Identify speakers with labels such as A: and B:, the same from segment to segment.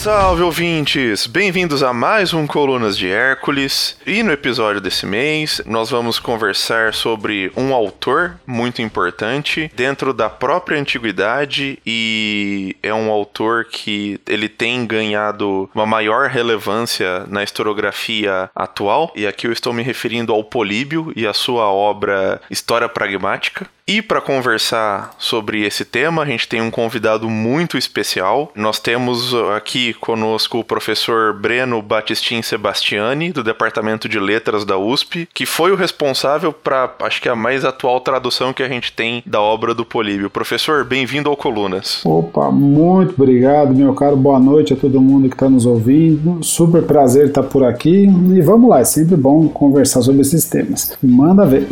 A: Salve ouvintes! Bem-vindos a mais um Colunas de Hércules. E no episódio desse mês, nós vamos conversar sobre um autor muito importante dentro da própria antiguidade e é um autor que ele tem ganhado uma maior relevância na historiografia atual. E aqui eu estou me referindo ao Políbio e a sua obra História Pragmática. E para conversar sobre esse tema, a gente tem um convidado muito especial. Nós temos aqui conosco o professor Breno Batistin Sebastiani, do Departamento de Letras da USP, que foi o responsável para, acho que a mais atual tradução que a gente tem da obra do Políbio. Professor, bem-vindo ao Colunas.
B: Opa, muito obrigado, meu caro. Boa noite a todo mundo que está nos ouvindo. Super prazer estar por aqui. E vamos lá, é sempre bom conversar sobre esses temas. Manda ver.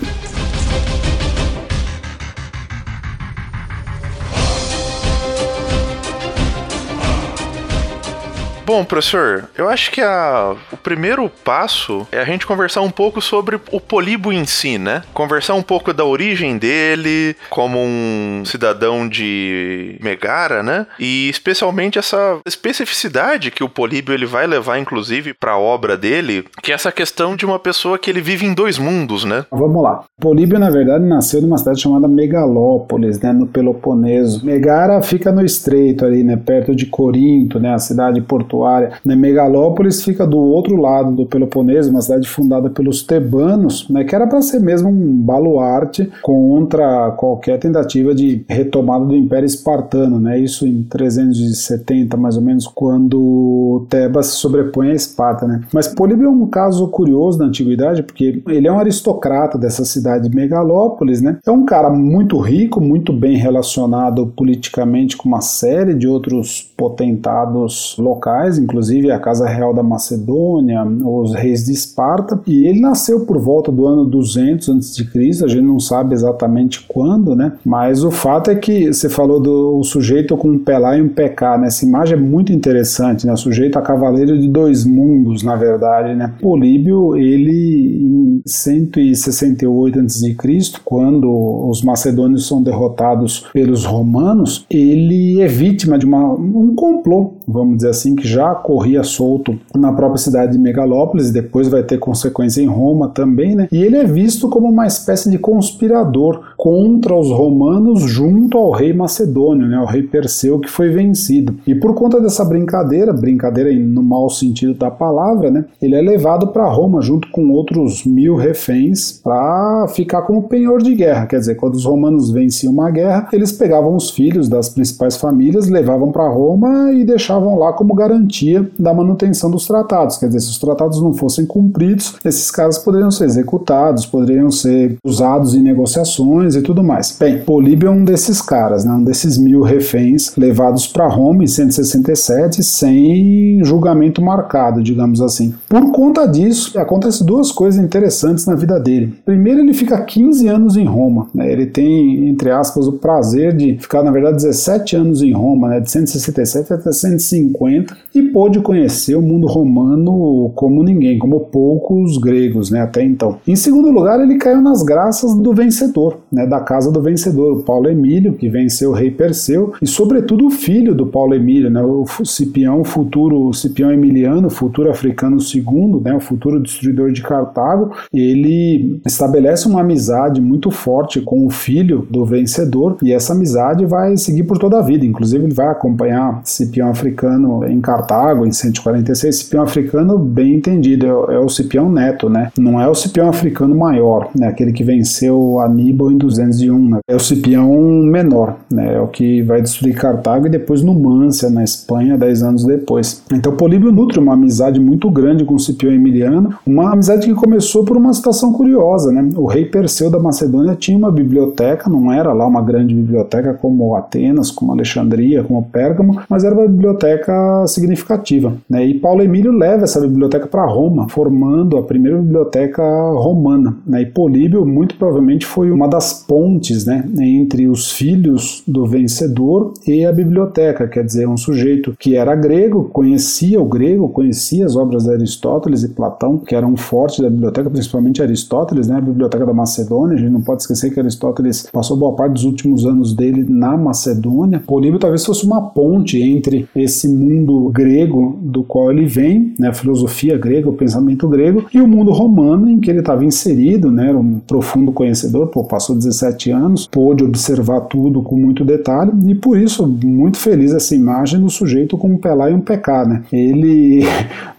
A: Bom, professor, eu acho que a, o primeiro passo é a gente conversar um pouco sobre o Polibo em si, né? Conversar um pouco da origem dele como um cidadão de Megara, né? E especialmente essa especificidade que o Políbio ele vai levar, inclusive, para a obra dele, que é essa questão de uma pessoa que ele vive em dois mundos, né?
B: Vamos lá. Políbio, na verdade, nasceu numa cidade chamada Megalópolis, né? No Peloponeso. Megara fica no estreito ali, né? Perto de Corinto, né? A cidade portuária portuária. Né? Megalópolis fica do outro lado do Peloponeso, uma cidade fundada pelos tebanos, né, que era para ser mesmo um baluarte contra qualquer tentativa de retomada do Império Espartano, né, isso em 370 mais ou menos, quando Tebas se sobrepõe a Esparta. Né. Mas Políbio é um caso curioso da antiguidade, porque ele é um aristocrata dessa cidade de Megalópolis, né, é um cara muito rico, muito bem relacionado politicamente com uma série de outros potentados locais, inclusive a Casa Real da Macedônia, os reis de Esparta, e ele nasceu por volta do ano 200 a.C., a gente não sabe exatamente quando, né? Mas o fato é que você falou do sujeito com um pé lá e um pé cá, né? Essa imagem é muito interessante, né? O sujeito a cavaleiro de dois mundos, na verdade, né? Políbio, ele em 168 a.C., quando os macedônios são derrotados pelos romanos, ele é vítima de uma, um complô, vamos dizer assim, que já corria solto na própria cidade de Megalópolis, depois vai ter consequência em Roma também, né? E ele é visto como uma espécie de conspirador contra os romanos junto ao rei macedônio, né? O rei Perseu que foi vencido. E por conta dessa brincadeira, brincadeira no mau sentido da palavra, né? Ele é levado para Roma junto com outros mil reféns para ficar como penhor de guerra. Quer dizer, quando os romanos venciam uma guerra, eles pegavam os filhos das principais famílias, levavam para Roma e deixavam lá como garantia da manutenção dos tratados. Quer dizer, se os tratados não fossem cumpridos, esses caras poderiam ser executados, poderiam ser usados em negociações e tudo mais. Bem, Políbio é um desses caras, né, um desses mil reféns levados para Roma em 167 sem julgamento marcado, digamos assim. Por conta disso, acontecem duas coisas interessantes na vida dele. Primeiro, ele fica 15 anos em Roma. Né, ele tem, entre aspas, o prazer de ficar, na verdade, 17 anos em Roma, né, de 167 até 150, e pôde conhecer o mundo romano como ninguém, como poucos gregos né, até então. Em segundo lugar, ele caiu nas graças do vencedor, né, da casa do vencedor, o Paulo Emílio, que venceu o rei Perseu, e sobretudo o filho do Paulo Emílio, né, o Cipião, futuro Cipião Emiliano, futuro africano segundo, né, o futuro destruidor de Cartago, ele estabelece uma amizade muito forte com o filho do vencedor, e essa amizade vai seguir por toda a vida, inclusive ele vai acompanhar Cipião africano em Cartago em 146, Cipião africano bem entendido, é, é, o Cipião Neto, né? Não é o Cipião africano maior, né? Aquele que venceu Aníbal em 201, né? É o Cipião menor, né? É o que vai destruir Cartago e depois Numância, na Espanha, dez anos depois. Então Políbio nutre uma amizade muito grande com Cipião Emiliano, uma amizade que começou por uma situação curiosa, né? O rei Perseu da Macedônia tinha uma biblioteca, não era lá uma grande biblioteca como Atenas, como Alexandria, como Pérgamo, mas era uma biblioteca significativa significativa. Né? E Paulo Emílio leva essa biblioteca para Roma, formando a primeira biblioteca romana. Né? E Políbio, muito provavelmente, foi uma das pontes né, entre os filhos do vencedor e a biblioteca, quer dizer, um sujeito que era grego, conhecia o grego, conhecia as obras de Aristóteles e Platão, que eram fortes da biblioteca, principalmente Aristóteles, né? a biblioteca da Macedônia. A gente não pode esquecer que Aristóteles passou boa parte dos últimos anos dele na Macedônia. Políbio talvez fosse uma ponte entre esse mundo grego do qual ele vem, né, a filosofia grega, o pensamento grego, e o mundo romano em que ele estava inserido, né, era um profundo conhecedor, pô, passou 17 anos, pôde observar tudo com muito detalhe, e por isso, muito feliz essa imagem do sujeito com um pelar e um pecar, né? Ele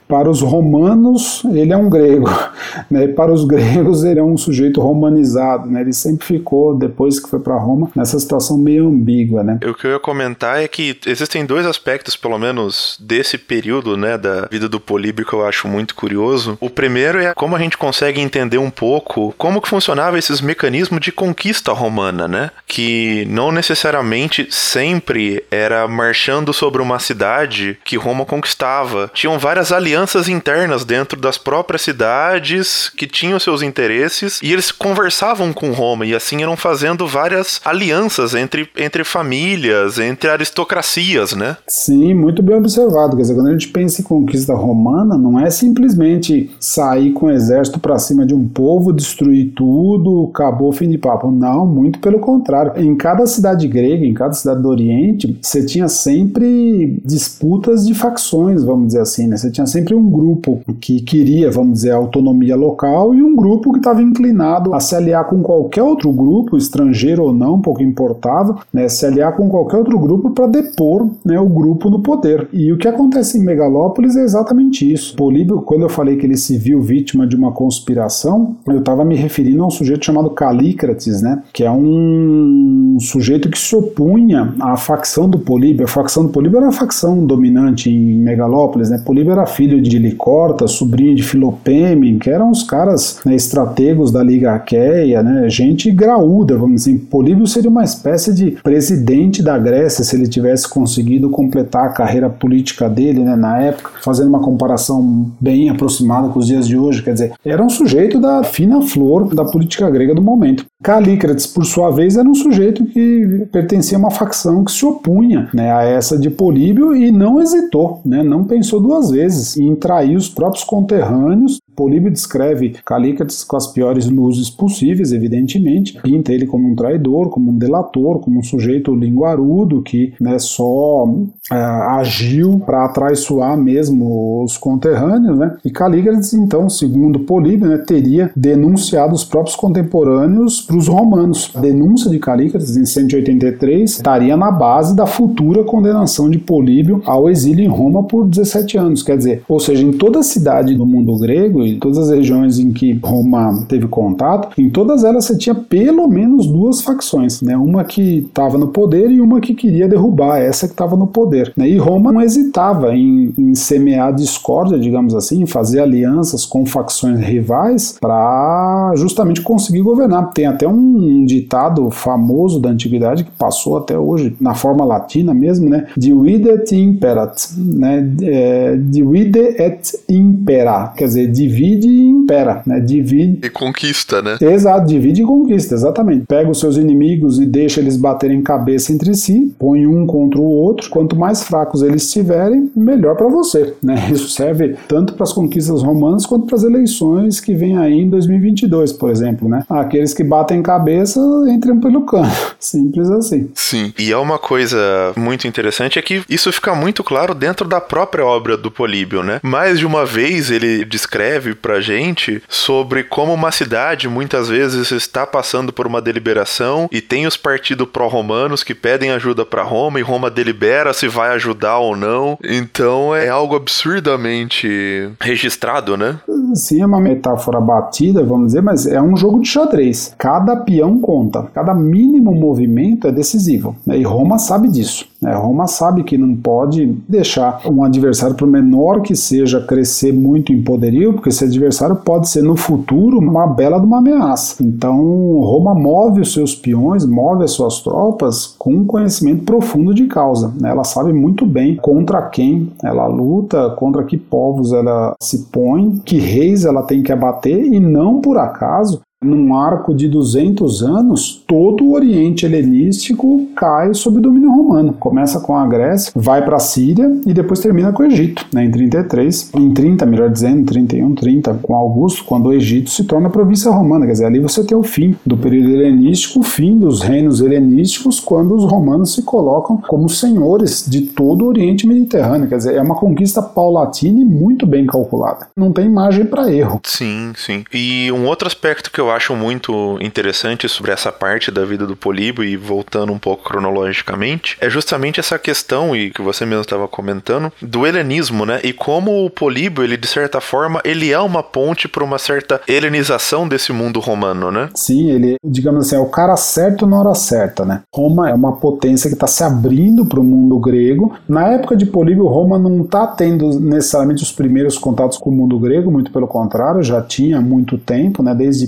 B: para os romanos, ele é um grego. Né? Para os gregos, ele é um sujeito romanizado. Né? Ele sempre ficou, depois que foi para Roma, nessa situação meio ambígua. Né?
A: O que eu ia comentar é que existem dois aspectos, pelo menos, desse período né, da vida do Políbio que eu acho muito curioso. O primeiro é como a gente consegue entender um pouco como que funcionava esses mecanismos de conquista romana, né? Que não necessariamente sempre era marchando sobre uma cidade que Roma conquistava. Tinham várias alianças alianças internas dentro das próprias cidades que tinham seus interesses e eles conversavam com Roma e assim eram fazendo várias alianças entre, entre famílias, entre aristocracias, né?
B: Sim, muito bem observado. Quer dizer, quando a gente pensa em conquista romana, não é simplesmente sair com o exército para cima de um povo, destruir tudo, acabou o fim de papo. Não, muito pelo contrário. Em cada cidade grega, em cada cidade do Oriente, você tinha sempre disputas de facções, vamos dizer assim, né? Você tinha sempre sempre um grupo que queria, vamos dizer, autonomia local e um grupo que estava inclinado a se aliar com qualquer outro grupo, estrangeiro ou não, pouco importava, né, se aliar com qualquer outro grupo para depor né, o grupo no poder. E o que acontece em Megalópolis é exatamente isso. Políbio, quando eu falei que ele se viu vítima de uma conspiração, eu estava me referindo a um sujeito chamado Calícrates, né, que é um sujeito que se opunha à facção do Políbio. A facção do Políbio era a facção dominante em Megalópolis, né? Políbio era filho filho de Licorta, sobrinho de Filopeme, que eram os caras né, estrategos da Liga Aqueia, né, gente graúda, vamos dizer. Políbio seria uma espécie de presidente da Grécia se ele tivesse conseguido completar a carreira política dele né, na época, fazendo uma comparação bem aproximada com os dias de hoje. Quer dizer, era um sujeito da fina flor da política grega do momento. Calícrates, por sua vez, era um sujeito que pertencia a uma facção que se opunha né, a essa de Políbio e não hesitou, né, não pensou duas vezes em trair os próprios conterrâneos Políbio descreve Calícrates com as piores luzes possíveis, evidentemente, pinta ele como um traidor, como um delator, como um sujeito linguarudo que né, só é, agiu para atraiçoar mesmo os conterrâneos, né? E Calícrates, então, segundo Políbio, né, teria denunciado os próprios contemporâneos para os romanos. A denúncia de Calícrates em 183 estaria na base da futura condenação de Políbio ao exílio em Roma por 17 anos, quer dizer, ou seja, em toda a cidade do mundo grego em todas as regiões em que Roma teve contato, em todas elas você tinha pelo menos duas facções, né? Uma que estava no poder e uma que queria derrubar essa que estava no poder. Né? E Roma não hesitava em, em semear discórdia, digamos assim, fazer alianças com facções rivais para justamente conseguir governar. Tem até um ditado famoso da antiguidade que passou até hoje na forma latina mesmo, né? Divide et imperat, né? É, divide et impera, quer dizer, divide divide e impera, né? Divide.
A: E conquista, né?
B: Exato, divide e conquista, exatamente. Pega os seus inimigos e deixa eles baterem cabeça entre si, põe um contra o outro. Quanto mais fracos eles estiverem, melhor para você, né? Isso serve tanto para as conquistas romanas quanto para as eleições que vem aí em 2022, por exemplo, né? Aqueles que batem cabeça entram pelo cano. Simples assim.
A: Sim. E é uma coisa muito interessante é que isso fica muito claro dentro da própria obra do Políbio, né? Mais de uma vez ele descreve pra gente sobre como uma cidade muitas vezes está passando por uma deliberação e tem os partidos pró-romanos que pedem ajuda para Roma e Roma delibera se vai ajudar ou não. Então é algo absurdamente registrado, né?
B: Sim, é uma metáfora batida, vamos dizer, mas é um jogo de xadrez. Cada peão conta, cada mínimo movimento é decisivo. Né? E Roma sabe disso. Né? Roma sabe que não pode deixar um adversário, por menor que seja, crescer muito em poderio, porque esse adversário pode ser no futuro uma bela de uma ameaça. Então, Roma move os seus peões, move as suas tropas com um conhecimento profundo de causa. Né? Ela sabe muito bem contra quem ela luta, contra que povos ela se põe, que reis ela tem que abater e não por acaso num arco de 200 anos, todo o Oriente helenístico cai sob domínio romano. Começa com a Grécia, vai para a Síria e depois termina com o Egito, né, em 33, em 30, melhor dizendo, 31, 30, com Augusto, quando o Egito se torna província romana. Quer dizer, ali você tem o fim do período helenístico, o fim dos reinos helenísticos, quando os romanos se colocam como senhores de todo o Oriente Mediterrâneo. Quer dizer, é uma conquista paulatina e muito bem calculada. Não tem margem para erro.
A: Sim, sim. E um outro aspecto que eu acho muito interessante sobre essa parte da vida do Políbio e voltando um pouco cronologicamente, é justamente essa questão e que você mesmo estava comentando do helenismo, né? E como o Políbio, ele de certa forma, ele é uma ponte para uma certa helenização desse mundo romano, né?
B: Sim, ele, digamos assim, é o cara certo na hora certa, né? Roma é uma potência que está se abrindo para o mundo grego. Na época de Políbio, Roma não está tendo necessariamente os primeiros contatos com o mundo grego, muito pelo contrário, já tinha muito tempo, né? Desde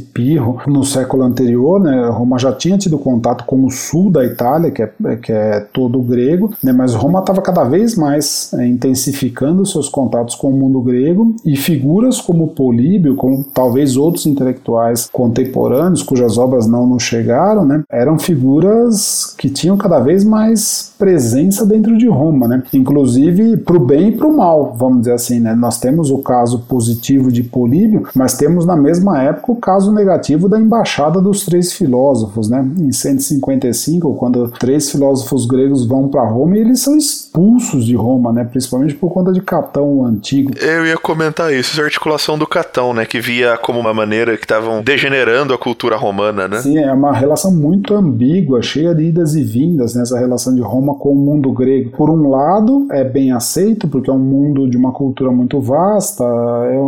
B: No século anterior, né? Roma já tinha tido contato com o sul da Itália, que é, que é todo grego, né? Mas Roma estava cada vez mais é, intensificando seus contatos com o mundo grego e figuras como Políbio, como talvez outros intelectuais contemporâneos, cujas obras não nos chegaram, né, eram figuras que tinham cada vez mais presença dentro de Roma, né, inclusive para o bem e para o mal, vamos dizer assim. Né. Nós temos o caso positivo de Políbio, mas temos na mesma época o caso negativo da embaixada dos três filósofos, né, em 155, quando três filósofos gregos vão para Roma e eles são expulsos de Roma, né, principalmente por conta de Catão o Antigo.
A: Eu ia comentar isso, essa articulação do Catão, né, que via como uma maneira que estavam degenerando a cultura romana, né?
B: Sim, é uma relação muito ambígua, cheia de idas e vindas nessa relação de Roma com o mundo grego. Por um lado, é bem aceito, porque é um mundo de uma cultura muito vasta,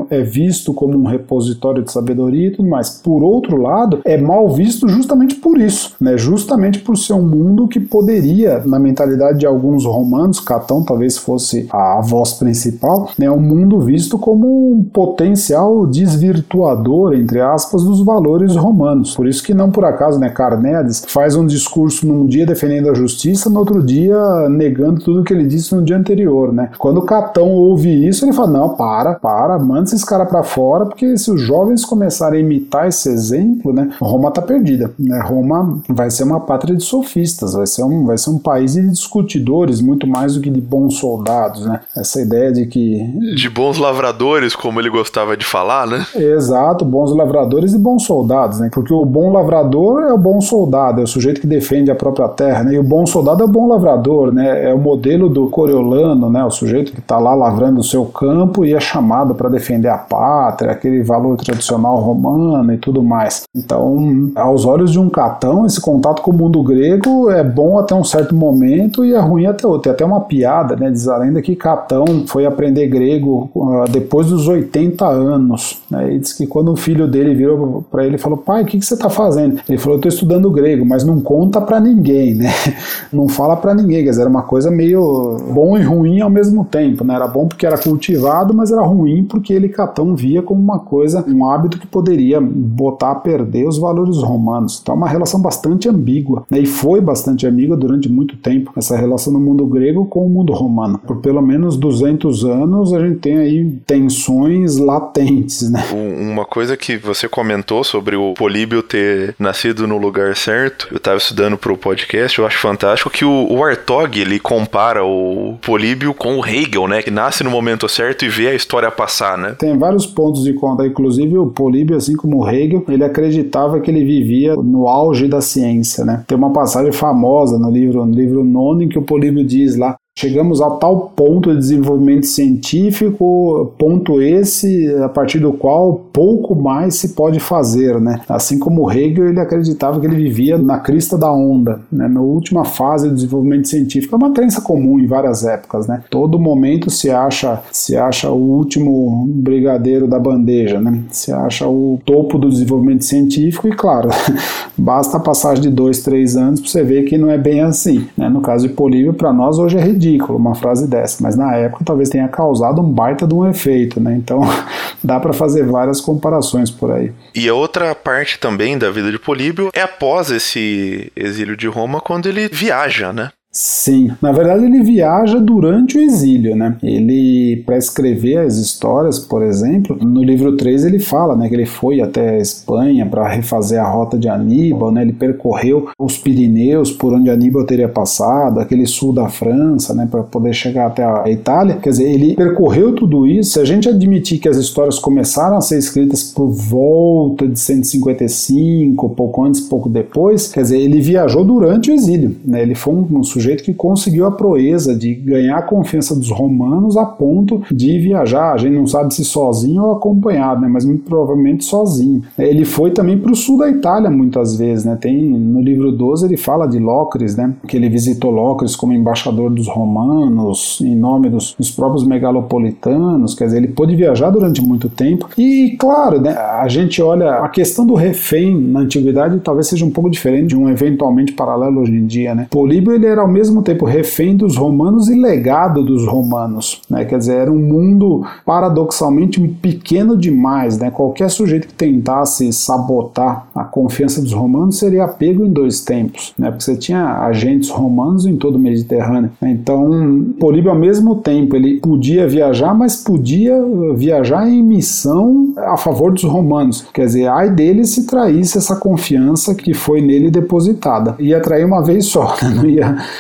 B: é, é visto como um repositório de sabedoria e tudo mais. Por outro lado, é mal visto justamente por isso, né? Justamente por ser um mundo que poderia, na mentalidade de alguns romanos, Catão talvez fosse a voz principal, né? Um mundo visto como um potencial desvirtuador, entre aspas, dos valores romanos. Por isso que não por acaso, né, Carneades faz um discurso num dia defendendo a justiça, no outro dia negando tudo que ele disse no dia anterior, né? Quando Catão ouve isso, ele fala: "Não, para, para, manda esses caras para fora, porque se os jovens começarem a imitar esse exemplo, né, Roma tá perdida, né? Roma vai ser uma pátria de sofistas, vai ser um vai ser um país de discutidores muito mais do que de bons soldados, né? Essa ideia de que
A: de bons lavradores, como ele gostava de falar, né?
B: Exato, bons lavradores e bons soldados, né? Porque o bom lavrador é o bom soldado, é o sujeito que defende a própria terra, né? E o bom soldado é o bom lavrador, né? É o modelo do Coriolano, né? O sujeito que está lá lavrando o seu campo e é chamado para defender a pátria, aquele valor tradicional romano e tudo mais. Então, aos olhos de um catão, esse contato com o mundo grego é bom até um certo momento e é ruim até outro. Tem até uma piada, né? Diz a lenda que Catão foi aprender grego uh, depois dos 80 anos. Né? E diz que quando o filho dele virou para ele e falou: Pai, o que, que você está fazendo? Ele falou: Estou estudando grego, mas não conta para ninguém, né? Não fala para ninguém. Quer dizer, era uma coisa meio bom e ruim ao mesmo tempo. Né? Era bom porque era cultivado, mas era ruim porque ele, Catão, via como uma coisa, um hábito que poderia botar a perder os valores romanos. Então, é uma relação bastante ambígua. Né? E foi bastante ambígua durante muito tempo, essa relação do mundo grego com o mundo romano. Por pelo menos 200 anos, a gente tem aí tensões latentes, né?
A: Uma coisa que você comentou sobre o Políbio ter nascido no lugar certo, eu estava estudando para o podcast, eu acho fantástico que o, o Artog, ele compara o Políbio com o Hegel, né? Que nasce no momento certo e vê a história passar, né?
B: Tem vários pontos de conta, inclusive o Políbio, assim como o Hegel, ele acreditava que ele vivia no auge da ciência, né? Tem uma passagem famosa no livro, no livro nono em que o Políbio diz lá Chegamos a tal ponto de desenvolvimento científico, ponto esse a partir do qual pouco mais se pode fazer, né? Assim como Hegel, ele acreditava que ele vivia na crista da onda, né? na última fase do desenvolvimento científico. É uma crença comum em várias épocas, né? Todo momento se acha se acha o último brigadeiro da bandeja, né? Se acha o topo do desenvolvimento científico e, claro, basta a passagem de dois, três anos para você ver que não é bem assim. Né? No caso de Políbio, para nós hoje é ridículo ridículo uma frase dessa, mas na época talvez tenha causado um baita de um efeito, né? Então dá para fazer várias comparações por aí.
A: E a outra parte também da vida de Políbio é após esse exílio de Roma, quando ele viaja, né?
B: Sim, na verdade ele viaja durante o exílio, né? Ele, para escrever as histórias, por exemplo, no livro 3 ele fala né, que ele foi até a Espanha para refazer a rota de Aníbal, né? Ele percorreu os Pirineus por onde Aníbal teria passado, aquele sul da França, né? Para poder chegar até a Itália. Quer dizer, ele percorreu tudo isso. Se a gente admitir que as histórias começaram a ser escritas por volta de 155, pouco antes, pouco depois, quer dizer, ele viajou durante o exílio, né? Ele foi um, um sujeito que conseguiu a proeza de ganhar a confiança dos romanos a ponto de viajar. A gente não sabe se sozinho ou acompanhado, né? mas muito provavelmente sozinho. Ele foi também para o sul da Itália muitas vezes. Né? Tem no livro 12 ele fala de Locris, né? que ele visitou Locris como embaixador dos romanos, em nome dos, dos próprios megalopolitanos. Quer dizer, ele pôde viajar durante muito tempo. E claro, né, a gente olha a questão do refém na antiguidade talvez seja um pouco diferente de um eventualmente paralelo hoje em dia. Né? Políbio ele era ao mesmo tempo refém dos romanos e legado dos romanos. Né? Quer dizer, era um mundo paradoxalmente pequeno demais. Né? Qualquer sujeito que tentasse sabotar a confiança dos romanos seria pego em dois tempos, né? porque você tinha agentes romanos em todo o Mediterrâneo. Então, Políbio, ao mesmo tempo, ele podia viajar, mas podia viajar em missão a favor dos romanos. Quer dizer, ai dele se traísse essa confiança que foi nele depositada. Ia trair uma vez só, né? não ia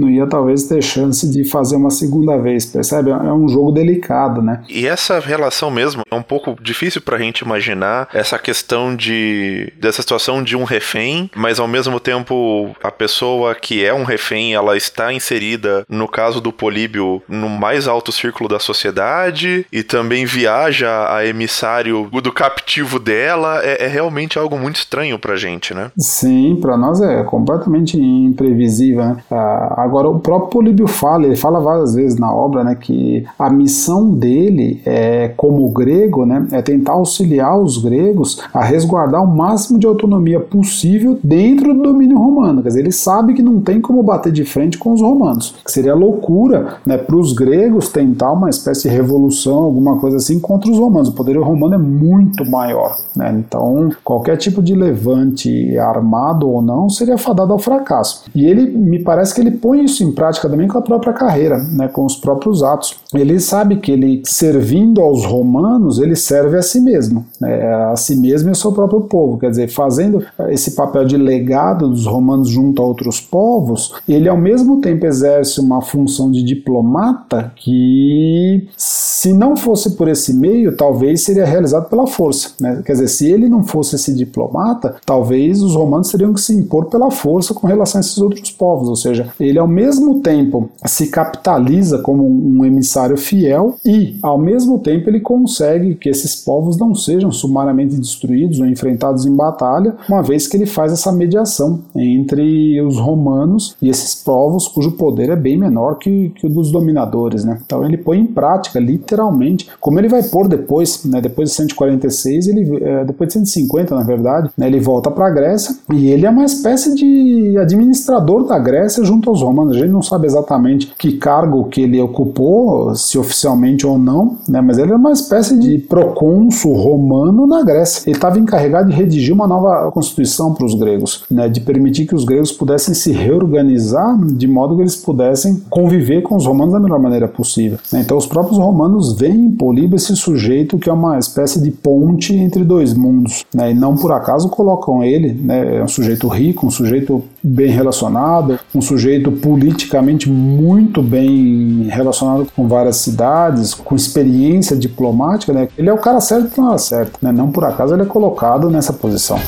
B: não ia talvez ter chance de fazer uma segunda vez, percebe? É um jogo delicado, né?
A: E essa relação mesmo é um pouco difícil pra gente imaginar essa questão de dessa situação de um refém, mas ao mesmo tempo a pessoa que é um refém, ela está inserida, no caso do Políbio, no mais alto círculo da sociedade e também viaja a emissário do captivo dela, é, é realmente algo muito estranho pra gente, né?
B: Sim, para nós é completamente imprevisível, né? A Agora, o próprio Políbio fala, ele fala várias vezes na obra, né, que a missão dele, é, como grego, né, é tentar auxiliar os gregos a resguardar o máximo de autonomia possível dentro do domínio romano. Quer dizer, ele sabe que não tem como bater de frente com os romanos. Seria loucura né, para os gregos tentar uma espécie de revolução, alguma coisa assim, contra os romanos. O poder romano é muito maior. Né? Então, qualquer tipo de levante armado ou não seria fadado ao fracasso. E ele, me parece que ele põe isso em prática também com a própria carreira, né, com os próprios atos. Ele sabe que ele, servindo aos romanos, ele serve a si mesmo, né, a si mesmo e ao seu próprio povo. Quer dizer, fazendo esse papel de legado dos romanos junto a outros povos, ele ao mesmo tempo exerce uma função de diplomata que, se não fosse por esse meio, talvez seria realizado pela força. Né? Quer dizer, se ele não fosse esse diplomata, talvez os romanos teriam que se impor pela força com relação a esses outros povos, ou seja, ele ao mesmo tempo se capitaliza como um emissário fiel e ao mesmo tempo ele consegue que esses povos não sejam sumariamente destruídos ou enfrentados em batalha, uma vez que ele faz essa mediação entre os romanos e esses povos cujo poder é bem menor que, que o dos dominadores, né? Então ele põe em prática, literalmente, como ele vai pôr depois, né? Depois de 146, ele, é, depois de 150, na verdade, né? ele volta para a Grécia e ele é uma espécie de administrador da Grécia junto aos romanos romano. A gente não sabe exatamente que cargo que ele ocupou, se oficialmente ou não, né, mas ele era uma espécie de procônsul romano na Grécia. Ele estava encarregado de redigir uma nova constituição para os gregos, né, de permitir que os gregos pudessem se reorganizar de modo que eles pudessem conviver com os romanos da melhor maneira possível. Né. Então os próprios romanos veem em Políbio esse sujeito que é uma espécie de ponte entre dois mundos, né, e não por acaso colocam ele, né, é um sujeito rico, um sujeito bem relacionado, um sujeito politicamente muito bem relacionado com várias cidades, com experiência diplomática, né? Ele é o cara certo na hora certa, né? Não por acaso ele é colocado nessa posição.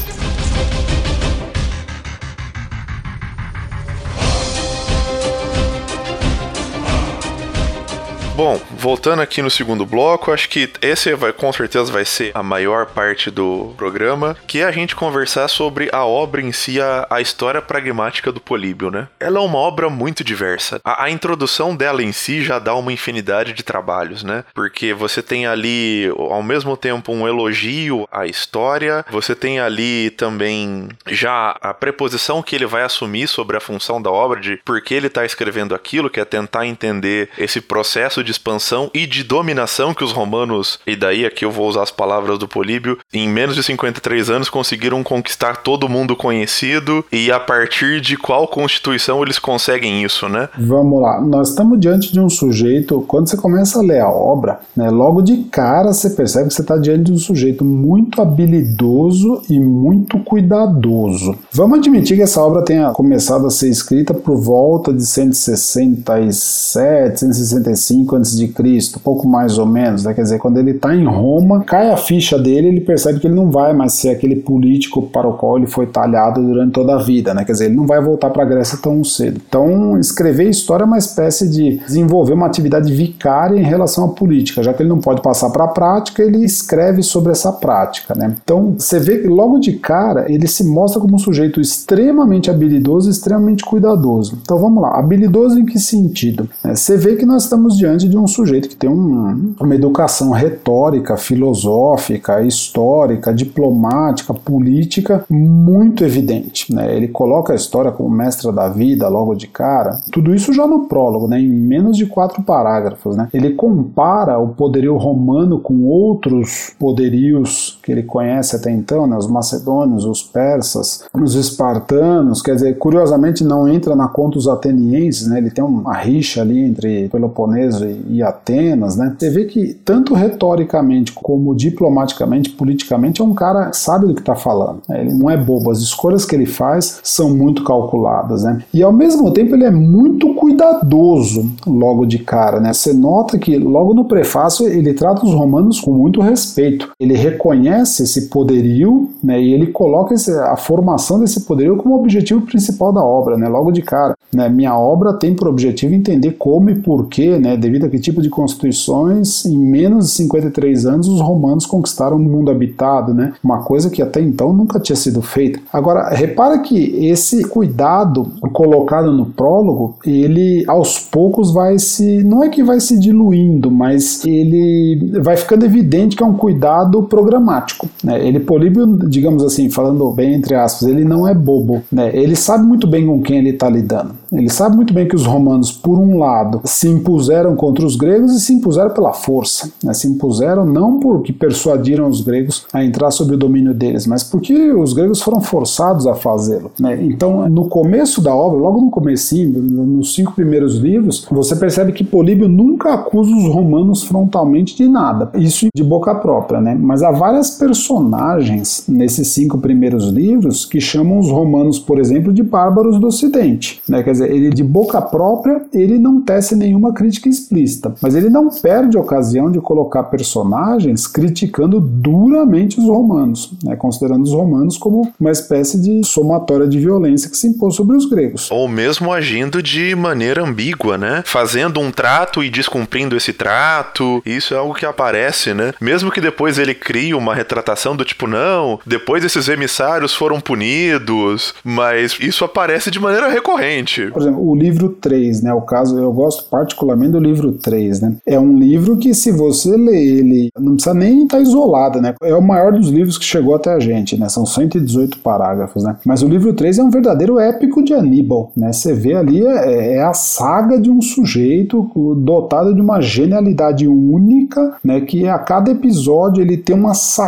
A: Bom, voltando aqui no segundo bloco, acho que esse vai com certeza vai ser a maior parte do programa, que é a gente conversar sobre a obra em si, a, a história pragmática do Políbio, né? Ela é uma obra muito diversa. A, a, introdução dela em si já dá uma infinidade de trabalhos, né? Porque você tem ali, ao mesmo tempo, um elogio à história, você tem ali também já a preposição que ele vai assumir sobre a função da obra, de por que ele está escrevendo aquilo, que é tentar entender esse processo de expansão e de dominação que os romanos, e daí aqui eu vou usar as palavras do Políbio, em menos de 53 anos conseguiram conquistar todo mundo conhecido e a partir de qual constituição eles conseguem isso, né?
B: Vamos lá, nós estamos diante de um sujeito, quando você começa a ler a obra, né, logo de cara você percebe que você está diante de um sujeito muito habilidoso e muito cuidadoso. Vamos admitir que essa obra tenha começado a ser escrita por volta de 167, 165 a.C., pouco mais ou menos, né? quer dizer, quando ele está em Roma, cai a ficha dele, ele percebe que ele não vai mais ser aquele político para o qual ele foi talhado durante toda a vida, né? quer dizer, ele não vai voltar para a Grécia tão cedo. Então, escrever história é uma espécie de desenvolver uma atividade vicária em relação à política, já que ele não pode passar para a prática, ele escreve sobre essa prática. Né? Então, você vê que logo de cara ele se mostra como um sujeito extremamente habilidoso extremamente cuidadoso. Então, vamos lá, habilidoso em que sentido? É, você vê que nós estamos diante de um sujeito que tem um, uma educação retórica, filosófica, histórica, diplomática, política muito evidente. Né? Ele coloca a história como mestra da vida logo de cara. Tudo isso já no prólogo, né? em menos de quatro parágrafos. Né? Ele compara o poderio romano com outros poderios que ele conhece até então, né? os macedônios, os persas, os espartanos. Quer dizer, curiosamente não entra na conta os atenienses, né? ele tem uma rixa ali entre Peloponeso e Atenas. Né? Você vê que tanto retoricamente como diplomaticamente, politicamente, é um cara que sabe do que está falando. Né? Ele não é bobo, as escolhas que ele faz são muito calculadas. Né? E ao mesmo tempo ele é muito cuidadoso logo de cara. Né? Você nota que logo no prefácio ele trata os romanos com muito respeito. Ele reconhece esse poderio né, e ele coloca esse, a formação desse poderio como objetivo principal da obra, né, logo de cara. Né, minha obra tem por objetivo entender como e porquê, né, devido a que tipo de constituições, em menos de 53 anos, os romanos conquistaram o mundo habitado, né, uma coisa que até então nunca tinha sido feita. Agora, repara que esse cuidado colocado no prólogo, ele aos poucos vai se. não é que vai se diluindo, mas ele vai ficando evidente que é um cuidado programático. Né? Ele, Políbio, digamos assim, falando bem entre aspas, ele não é bobo. Né? Ele sabe muito bem com quem ele está lidando. Ele sabe muito bem que os romanos, por um lado, se impuseram contra os gregos e se impuseram pela força. Né? Se impuseram não porque persuadiram os gregos a entrar sob o domínio deles, mas porque os gregos foram forçados a fazê-lo. Né? Então, no começo da obra, logo no comecinho, nos cinco primeiros livros, você percebe que Políbio nunca acusa os romanos frontalmente de nada. Isso de boca própria, né? Mas há várias personagens nesses cinco primeiros livros que chamam os romanos, por exemplo, de bárbaros do Ocidente. Né? Quer dizer, ele de boca própria, ele não tece nenhuma crítica explícita, mas ele não perde a ocasião de colocar personagens criticando duramente os romanos, né? considerando os romanos como uma espécie de somatória de violência que se impôs sobre os gregos.
A: Ou mesmo agindo de maneira ambígua, né? Fazendo um trato e descumprindo esse trato. Isso é algo que aparece, né? Mesmo que depois ele crie uma retratação do tipo, não, depois esses emissários foram punidos, mas isso aparece de maneira recorrente.
B: Por exemplo, o livro 3, né? O caso, eu gosto particularmente do livro 3, né? É um livro que, se você ler ele, não precisa nem estar isolado, né? É o maior dos livros que chegou até a gente, né? São 118 parágrafos, né? Mas o livro 3 é um verdadeiro épico de Aníbal, né? Você vê ali, é, é a saga de um sujeito dotado de uma genialidade única, né? Que a cada episódio ele tem uma sacada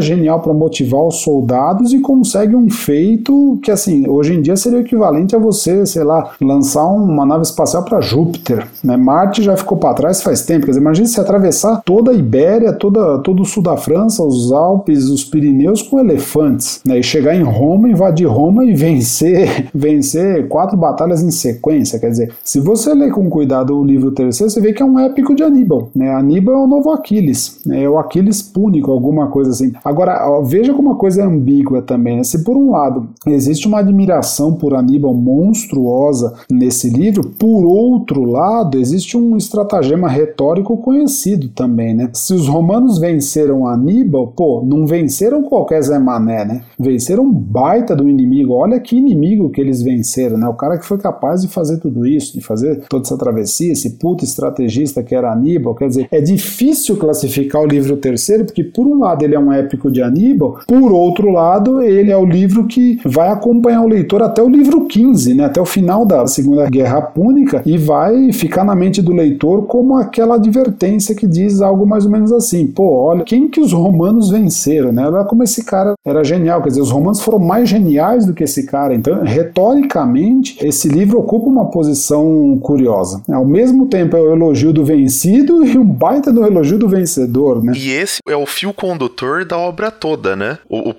B: genial para motivar os soldados e consegue um feito que, assim, hoje em dia seria o equivalente a você, sei lá, lançar uma nave espacial para Júpiter. Né? Marte já ficou para trás faz tempo. Quer dizer, imagine se atravessar toda a Ibéria, toda, todo o sul da França, os Alpes, os Pirineus com elefantes, né? e chegar em Roma, invadir Roma e vencer, vencer quatro batalhas em sequência. Quer dizer, se você ler com cuidado o livro terceiro, você vê que é um épico de Aníbal. Né? Aníbal é o novo Aquiles, né? é o Aquiles púnico, alguma coisa assim. Agora, ó, veja como a coisa é ambígua também. Né? Se por um lado existe uma admiração por Aníbal monstruosa nesse livro, por outro lado existe um estratagema retórico conhecido também, né? Se os romanos venceram Aníbal, pô, não venceram qualquer Zé Mané, né? Venceram um baita do inimigo. Olha que inimigo que eles venceram, né? O cara que foi capaz de fazer tudo isso, de fazer toda essa travessia, esse puto estrategista que era Aníbal. Quer dizer, é difícil classificar o livro terceiro, porque por um lado ele é um épico de Aníbal, por outro lado, ele é o livro que vai acompanhar o leitor até o livro 15, né, até o final da Segunda Guerra Púnica, e vai ficar na mente do leitor como aquela advertência que diz algo mais ou menos assim: pô, olha, quem que os romanos venceram, né? Olha como esse cara era genial, quer dizer, os romanos foram mais geniais do que esse cara. Então, retoricamente, esse livro ocupa uma posição curiosa. Ao mesmo tempo, é o elogio do vencido e um baita do elogio do vencedor, né?
A: E esse é o fio condutor da obra toda, né? O, o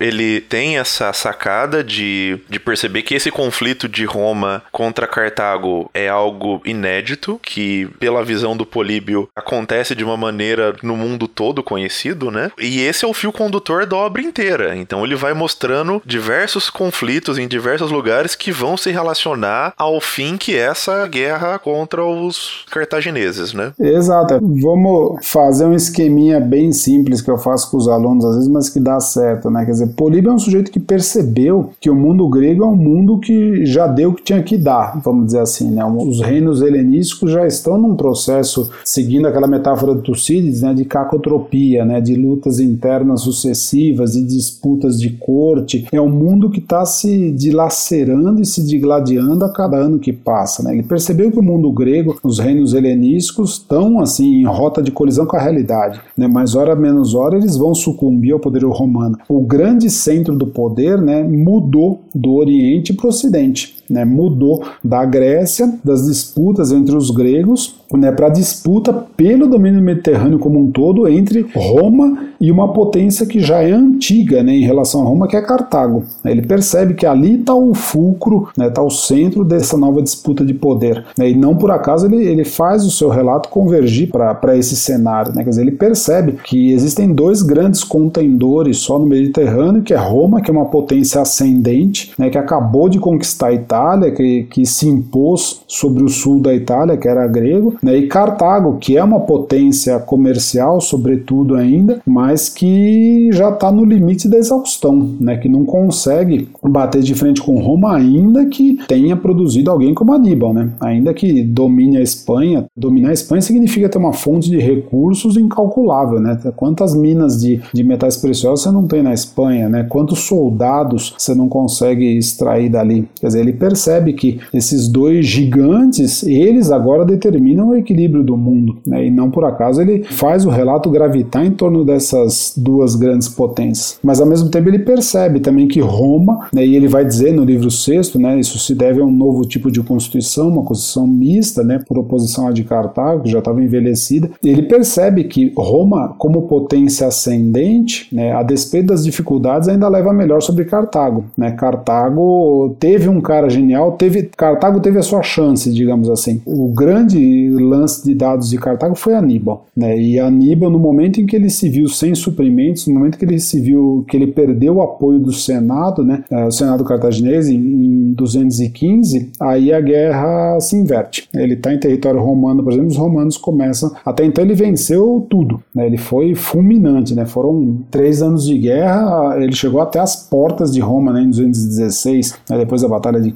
A: ele tem essa sacada de, de perceber que esse conflito de Roma contra Cartago é algo inédito, que pela visão do Políbio acontece de uma maneira no mundo todo conhecido, né? E esse é o fio condutor da obra inteira. Então ele vai mostrando diversos conflitos em diversos lugares que vão se relacionar ao fim que é essa guerra contra os cartagineses, né?
B: Exato. Vamos fazer um esqueminha bem simples que eu faço com os alunos às vezes, mas que dá certo, né? Quer dizer, Políbio é um sujeito que percebeu que o mundo grego é um mundo que já deu o que tinha que dar, vamos dizer assim, né? Os reinos helenísticos já estão num processo, seguindo aquela metáfora do Tucídides, né? De cacotropia, né? De lutas internas sucessivas, de disputas de corte. É um mundo que está se dilacerando e se digladiando a cada ano que passa, né? Ele percebeu que o mundo grego, os reinos helenísticos, estão assim em rota de colisão com a realidade, né? Mas hora menos hora eles vão sucumbir ao poder romano. O grande centro do poder, né, mudou do Oriente para o Ocidente né, mudou da Grécia, das disputas entre os gregos, né, para a disputa pelo domínio mediterrâneo como um todo entre Roma e uma potência que já é antiga né, em relação a Roma, que é Cartago. Ele percebe que ali está o fulcro, está né, o centro dessa nova disputa de poder. Né, e não por acaso ele, ele faz o seu relato convergir para esse cenário. Né, quer dizer, ele percebe que existem dois grandes contendores só no Mediterrâneo, que é Roma, que é uma potência ascendente, que acabou de conquistar a Itália Itália, que, que se impôs sobre o sul da Itália, que era grego, né, e Cartago, que é uma potência comercial, sobretudo ainda, mas que já está no limite da exaustão, né, que não consegue bater de frente com Roma, ainda que tenha produzido alguém como Aníbal, né, ainda que domine a Espanha. Dominar a Espanha significa ter uma fonte de recursos incalculável, né, quantas minas de, de metais preciosos você não tem na Espanha, né, quantos soldados você não consegue extrair dali. Quer dizer, ele percebe que esses dois gigantes, eles agora determinam o equilíbrio do mundo, né? e não por acaso ele faz o relato gravitar em torno dessas duas grandes potências. Mas ao mesmo tempo ele percebe também que Roma, né, e ele vai dizer no livro sexto, né, isso se deve a um novo tipo de constituição, uma constituição mista, né, por oposição à de Cartago, que já estava envelhecida. Ele percebe que Roma, como potência ascendente, né, a despeito das dificuldades, ainda leva melhor sobre Cartago. Né? Cartago teve um cara genial. Teve, Cartago teve a sua chance, digamos assim. O grande lance de dados de Cartago foi Aníbal. Né? E Aníbal, no momento em que ele se viu sem suprimentos, no momento que ele se viu que ele perdeu o apoio do Senado, né? É, o Senado cartaginês, em 215, aí a guerra se inverte. Ele está em território romano, por exemplo, os romanos começam. Até então ele venceu tudo. Né? Ele foi fulminante. Né? Foram três anos de guerra, ele chegou até as portas de Roma né, em 216, né? depois da Batalha de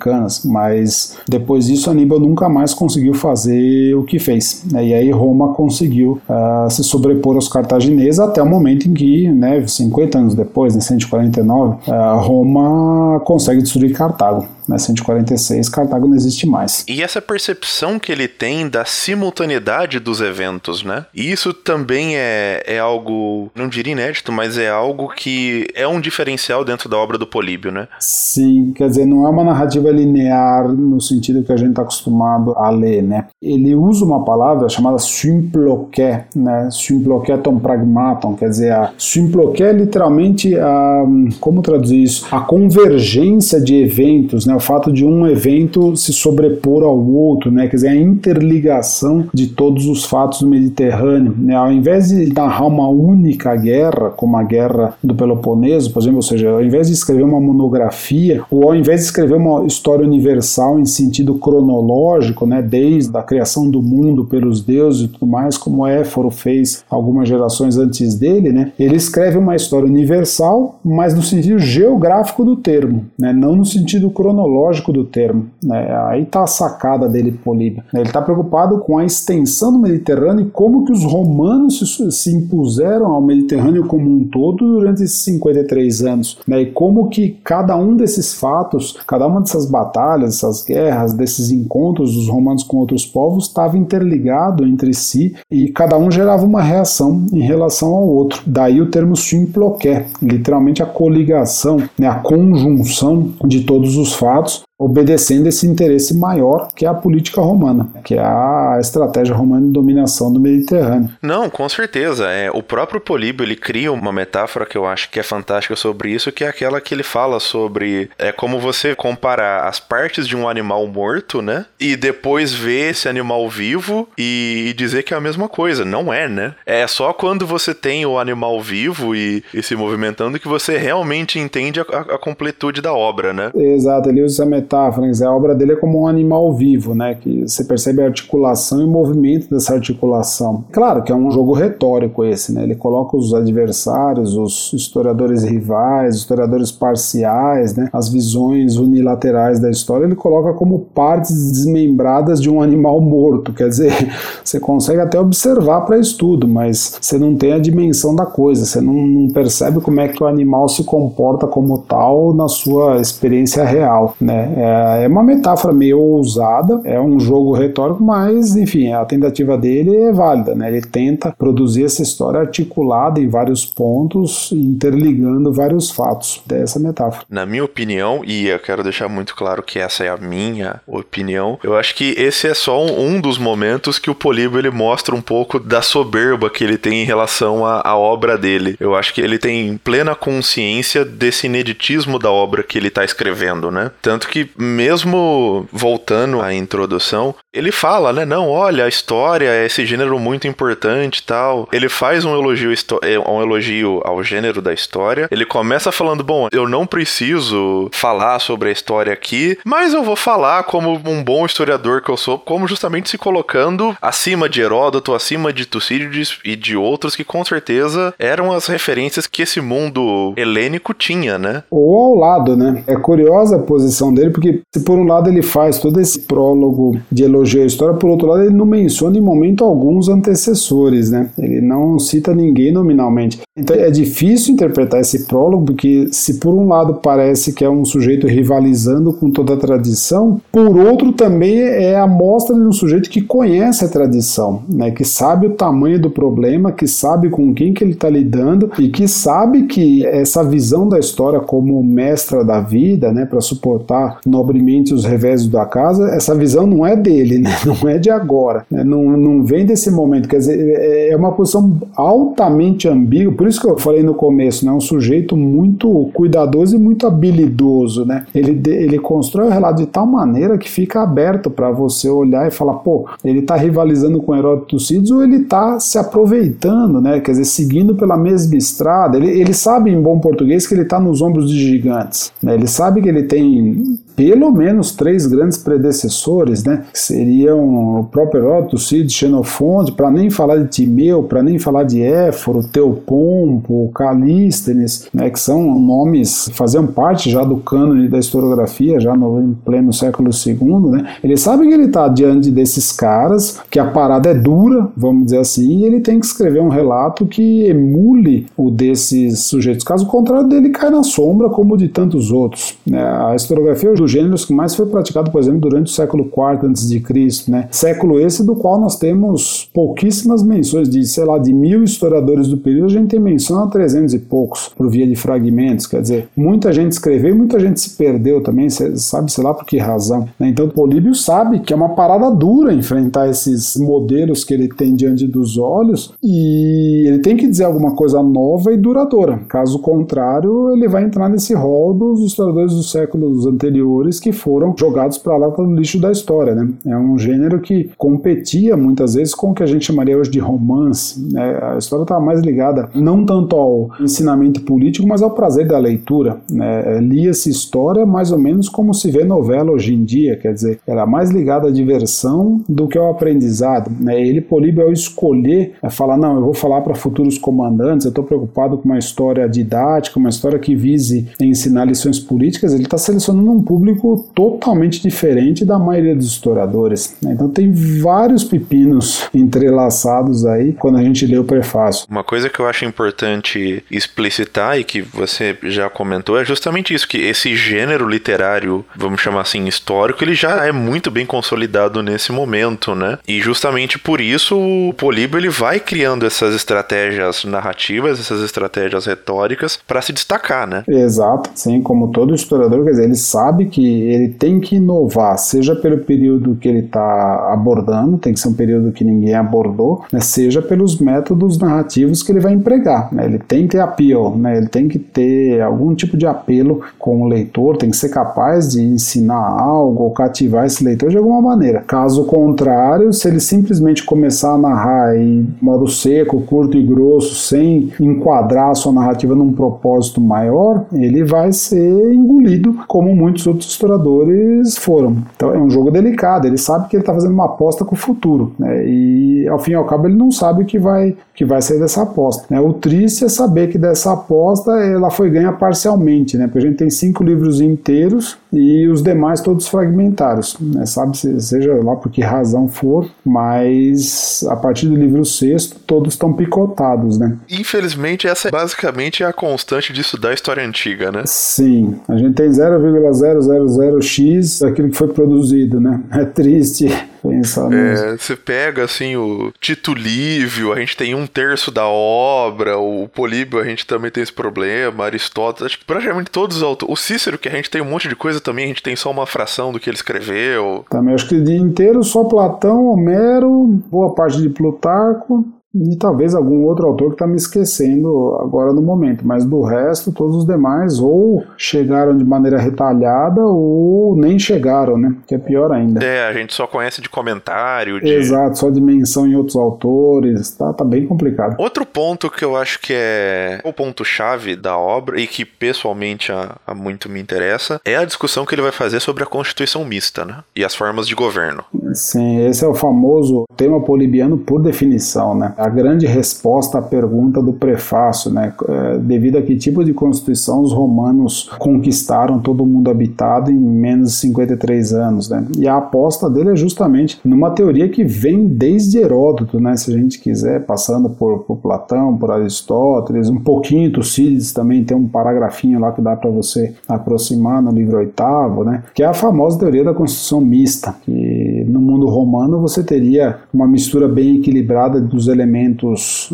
B: Mas depois disso Aníbal nunca mais conseguiu fazer o que fez. Né? E aí Roma conseguiu uh, se sobrepor aos cartagineses até o momento em que, né, 50 anos depois, em 149, uh, Roma consegue destruir Cartago né, 146, Cartago não existe mais.
A: E essa percepção que ele tem da simultaneidade dos eventos, né? E isso também é, é algo, não diria inédito, mas é algo que é um diferencial dentro da obra do Políbio, né?
B: Sim, quer dizer, não é uma narrativa linear no sentido que a gente está acostumado a ler, né? Ele usa uma palavra chamada symploqué, né? Symploqueton pragmaton, quer dizer, a symploqué é literalmente a, como traduzir isso? A convergência de eventos, né? O fato de um evento se sobrepor ao outro, né? Quer dizer, a interligação de todos os fatos do Mediterrâneo, né? Ao invés de narrar uma única guerra, como a guerra do Peloponeso, por exemplo, ou seja, ao invés de escrever uma monografia, ou ao invés de escrever uma história universal em sentido cronológico, né? Desde a criação do mundo pelos deuses e tudo mais, como Éforo fez algumas gerações antes dele, né? Ele escreve uma história universal, mas no sentido geográfico do termo, né? Não no sentido cronológico etimológico do termo. Né? Aí está a sacada dele, Políbio. Ele está preocupado com a extensão do Mediterrâneo e como que os romanos se, se impuseram ao Mediterrâneo como um todo durante esses 53 anos. Né? E como que cada um desses fatos, cada uma dessas batalhas, essas guerras, desses encontros dos romanos com outros povos estava interligado entre si e cada um gerava uma reação em relação ao outro. Daí o termo simploqué, literalmente a coligação, né, a conjunção de todos os fatos resultados obedecendo esse interesse maior que é a política romana, que é a estratégia romana de dominação do Mediterrâneo.
A: Não, com certeza. É, o próprio Políbio ele cria uma metáfora que eu acho que é fantástica sobre isso, que é aquela que ele fala sobre é como você comparar as partes de um animal morto, né? E depois ver esse animal vivo e, e dizer que é a mesma coisa. Não é, né? É só quando você tem o animal vivo e, e se movimentando que você realmente entende a, a, completude da obra, né?
B: Exato, ele usa essa metáforas, a obra dele é como um animal vivo, né? Que você percebe a articulação e o movimento dessa articulação. Claro que é um jogo retórico esse, né? Ele coloca os adversários, os historiadores rivais, historiadores parciais, né? As visões unilaterais da história, ele coloca como partes desmembradas de um animal morto. Quer dizer, você consegue até observar para estudo, mas você não tem a dimensão da coisa, você não, não percebe como é que o animal se comporta como tal na sua experiência real, né? É, é uma metáfora meio ousada, é um jogo retórico, mas enfim, a tentativa dele é válida, né? Ele tenta produzir essa história articulada em vários pontos, interligando vários fatos dessa metáfora.
A: Na minha opinião, e eu quero deixar muito claro que essa é a minha opinião, eu acho que esse é só um, um dos momentos que o Políbio ele mostra um pouco da soberba que ele tem em relação à obra dele. Eu acho que ele tem plena consciência desse ineditismo da obra que ele está escrevendo, né? Tanto que mesmo voltando à introdução, ele fala, né? Não, olha, a história é esse gênero muito importante tal. Ele faz um elogio, é, um elogio ao gênero da história. Ele começa falando, bom, eu não preciso falar sobre a história aqui, mas eu vou falar como um bom historiador que eu sou, como justamente se colocando acima de Heródoto, acima de Tucídides e de outros que com certeza eram as referências que esse mundo helênico tinha, né?
B: Ou ao lado, né? É curiosa a posição dele, porque se por um lado ele faz todo esse prólogo de elogio à história, por outro lado ele não menciona em momento algum os antecessores, né? Ele não cita ninguém nominalmente. Então é difícil interpretar esse prólogo, porque se por um lado parece que é um sujeito rivalizando com toda a tradição, por outro também é a mostra de um sujeito que conhece a tradição, né? Que sabe o tamanho do problema, que sabe com quem que ele está lidando e que sabe que essa visão da história como mestra da vida, né? Para suportar nobremente os reveses da casa, essa visão não é dele, né? não é de agora, né? não, não vem desse momento. Quer dizer, é, é uma posição altamente ambígua, por isso que eu falei no começo, né? um sujeito muito cuidadoso e muito habilidoso. Né? Ele, ele constrói o relato de tal maneira que fica aberto para você olhar e falar, pô, ele está rivalizando com Heródoto Tucídides ou ele está se aproveitando, né? quer dizer, seguindo pela mesma estrada. Ele, ele sabe em bom português que ele está nos ombros de gigantes. Né? Ele sabe que ele tem pelo menos três grandes predecessores, né? Que seriam o próprio Heródoto, Cid, Xenofonte, para nem falar de Timeu, para nem falar de Éforo, Teopompo, Calístenes, né? Que são nomes que faziam parte já do cânone da historiografia, já no pleno século II, né? Ele sabe que ele está diante desses caras, que a parada é dura, vamos dizer assim, e ele tem que escrever um relato que emule o desses sujeitos. Caso contrário, dele cai na sombra, como de tantos outros. Né? A historiografia dos gêneros que mais foi praticado, por exemplo, durante o século IV a.C., né? Século esse do qual nós temos pouquíssimas menções, de, sei lá, de mil historiadores do período, a gente tem menção a trezentos e poucos, por via de fragmentos, quer dizer, muita gente escreveu e muita gente se perdeu também, sabe, sei lá por que razão. Né? Então, Políbio sabe que é uma parada dura enfrentar esses modelos que ele tem diante dos olhos e ele tem que dizer alguma coisa nova e duradoura. Caso contrário, ele vai entrar nesse rol dos historiadores dos séculos anteriores que foram jogados para lá pelo lixo da história. Né? É um gênero que competia muitas vezes com o que a gente chamaria hoje de romance. Né? A história estava mais ligada não tanto ao ensinamento político, mas ao prazer da leitura. Né? Lia-se história mais ou menos como se vê novela hoje em dia, quer dizer, era mais ligada à diversão do que ao aprendizado. Né? Ele, Políbio, ao escolher, é falar, não, eu vou falar para futuros comandantes, eu estou preocupado com uma história didática, uma história que vise ensinar lições políticas, ele está selecionando um público público totalmente diferente da maioria dos historiadores. Né? Então tem vários pepinos entrelaçados aí quando a gente lê o prefácio.
A: Uma coisa que eu acho importante explicitar e que você já comentou é justamente isso, que esse gênero literário, vamos chamar assim, histórico, ele já é muito bem consolidado nesse momento, né? E justamente por isso o Políbio ele vai criando essas estratégias narrativas, essas estratégias retóricas para se destacar, né?
B: Exato, sim, como todo historiador, quer dizer, ele sabe que ele tem que inovar, seja pelo período que ele está abordando, tem que ser um período que ninguém abordou, né? seja pelos métodos narrativos que ele vai empregar, né? Ele tem que ter appeal, né? Ele tem que ter algum tipo de apelo com o leitor, tem que ser capaz de ensinar algo ou cativar esse leitor de alguma maneira. Caso contrário, se ele simplesmente começar a narrar em modo seco, curto e grosso, sem enquadrar a sua narrativa num propósito maior, ele vai ser engolido, como muitos outros historiadores foram. Então é um jogo delicado, ele sabe que ele está fazendo uma aposta com o futuro, né? e ao fim e ao cabo ele não sabe o que vai, que vai sair dessa aposta. Né? O triste é saber que dessa aposta ela foi ganha parcialmente, né? porque a gente tem cinco livros inteiros e os demais todos fragmentários, né? sabe, seja lá por que razão for, mas a partir do livro sexto todos estão picotados, né?
A: Infelizmente essa é basicamente a constante de estudar a história antiga, né?
B: Sim, a gente tem 0,000x daquilo que foi produzido, né? É triste pensar
A: é, Você pega assim o Tito Livio, a gente tem um terço da obra, o Políbio a gente também tem esse problema, Aristóteles, acho que praticamente todos os autores. O Cícero, que a gente tem um monte de coisa também, a gente tem só uma fração do que ele escreveu.
B: Também acho que de inteiro só Platão, Homero, boa parte de Plutarco, e talvez algum outro autor que está me esquecendo agora no momento, mas do resto, todos os demais ou chegaram de maneira retalhada ou nem chegaram, né? Que é pior ainda.
A: É, a gente só conhece de comentário. De...
B: Exato, só de menção em outros autores, tá, tá bem complicado.
A: Outro ponto que eu acho que é o ponto-chave da obra e que pessoalmente a, a muito me interessa é a discussão que ele vai fazer sobre a Constituição mista, né? E as formas de governo.
B: Sim, esse é o famoso tema polibiano por definição, né? A grande resposta à pergunta do prefácio, né? É, devido a que tipo de constituição os romanos conquistaram todo o mundo habitado em menos de 53 anos, né? E a aposta dele é justamente numa teoria que vem desde Heródoto, né? Se a gente quiser, passando por, por Platão, por Aristóteles, um pouquinho Tucídides também tem um paragrafinho lá que dá para você aproximar no livro oitavo, né? Que é a famosa teoria da constituição mista, que no mundo romano você teria uma mistura bem equilibrada dos elementos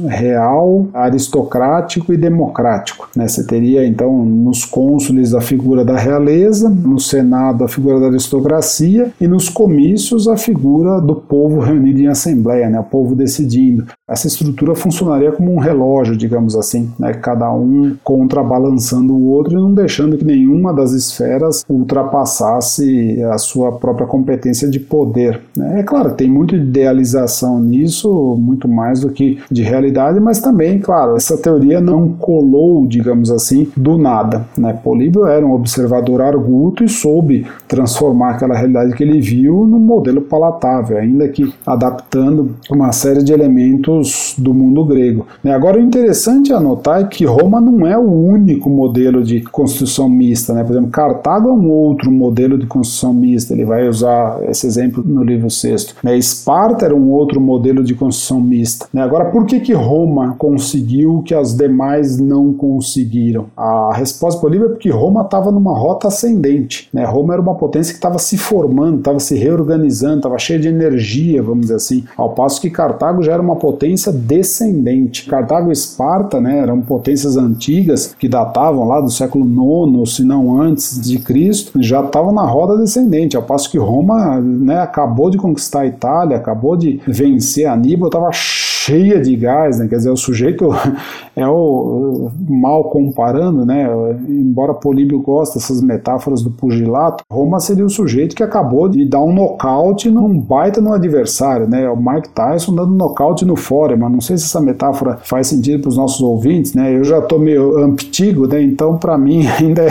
B: real, aristocrático e democrático. Né? Você teria então nos cônsules a figura da realeza, no senado a figura da aristocracia e nos comícios a figura do povo reunido em assembleia, né? o povo decidindo. Essa estrutura funcionaria como um relógio, digamos assim, né? cada um contrabalançando o outro e não deixando que nenhuma das esferas ultrapassasse a sua própria competência de poder. Né? É claro, tem muita idealização nisso, muito mais do que de realidade, mas também, claro, essa teoria não colou, digamos assim, do nada. Né? Políbio era um observador arguto e soube transformar aquela realidade que ele viu num modelo palatável, ainda que adaptando uma série de elementos do mundo grego. Né? Agora, o interessante é anotar é que Roma não é o único modelo de construção mista. Né? Por exemplo, Cartago é um outro modelo de construção mista, ele vai usar esse exemplo no livro sexto. Né? Esparta era um outro modelo de construção mista. Né? Agora, por que, que Roma conseguiu que as demais não conseguiram? A resposta para é porque Roma estava numa rota ascendente. Né? Roma era uma potência que estava se formando, estava se reorganizando, estava cheia de energia, vamos dizer assim, ao passo que Cartago já era uma potência descendente. Cartago e Esparta né, eram potências antigas que datavam lá do século IX, se não antes de Cristo, já estavam na roda descendente, ao passo que Roma né, acabou de conquistar a Itália, acabou de vencer Aníbal, estava cheia de gás, né? Quer dizer, o sujeito é o mal comparando, né? Embora Políbio goste dessas metáforas do pugilato, Roma seria o sujeito que acabou de dar um nocaute num baita no adversário, né? O Mike Tyson dando nocaute no Foreman. Não sei se essa metáfora faz sentido para os nossos ouvintes, né? Eu já tô meio antigo, né? Então para mim ainda é,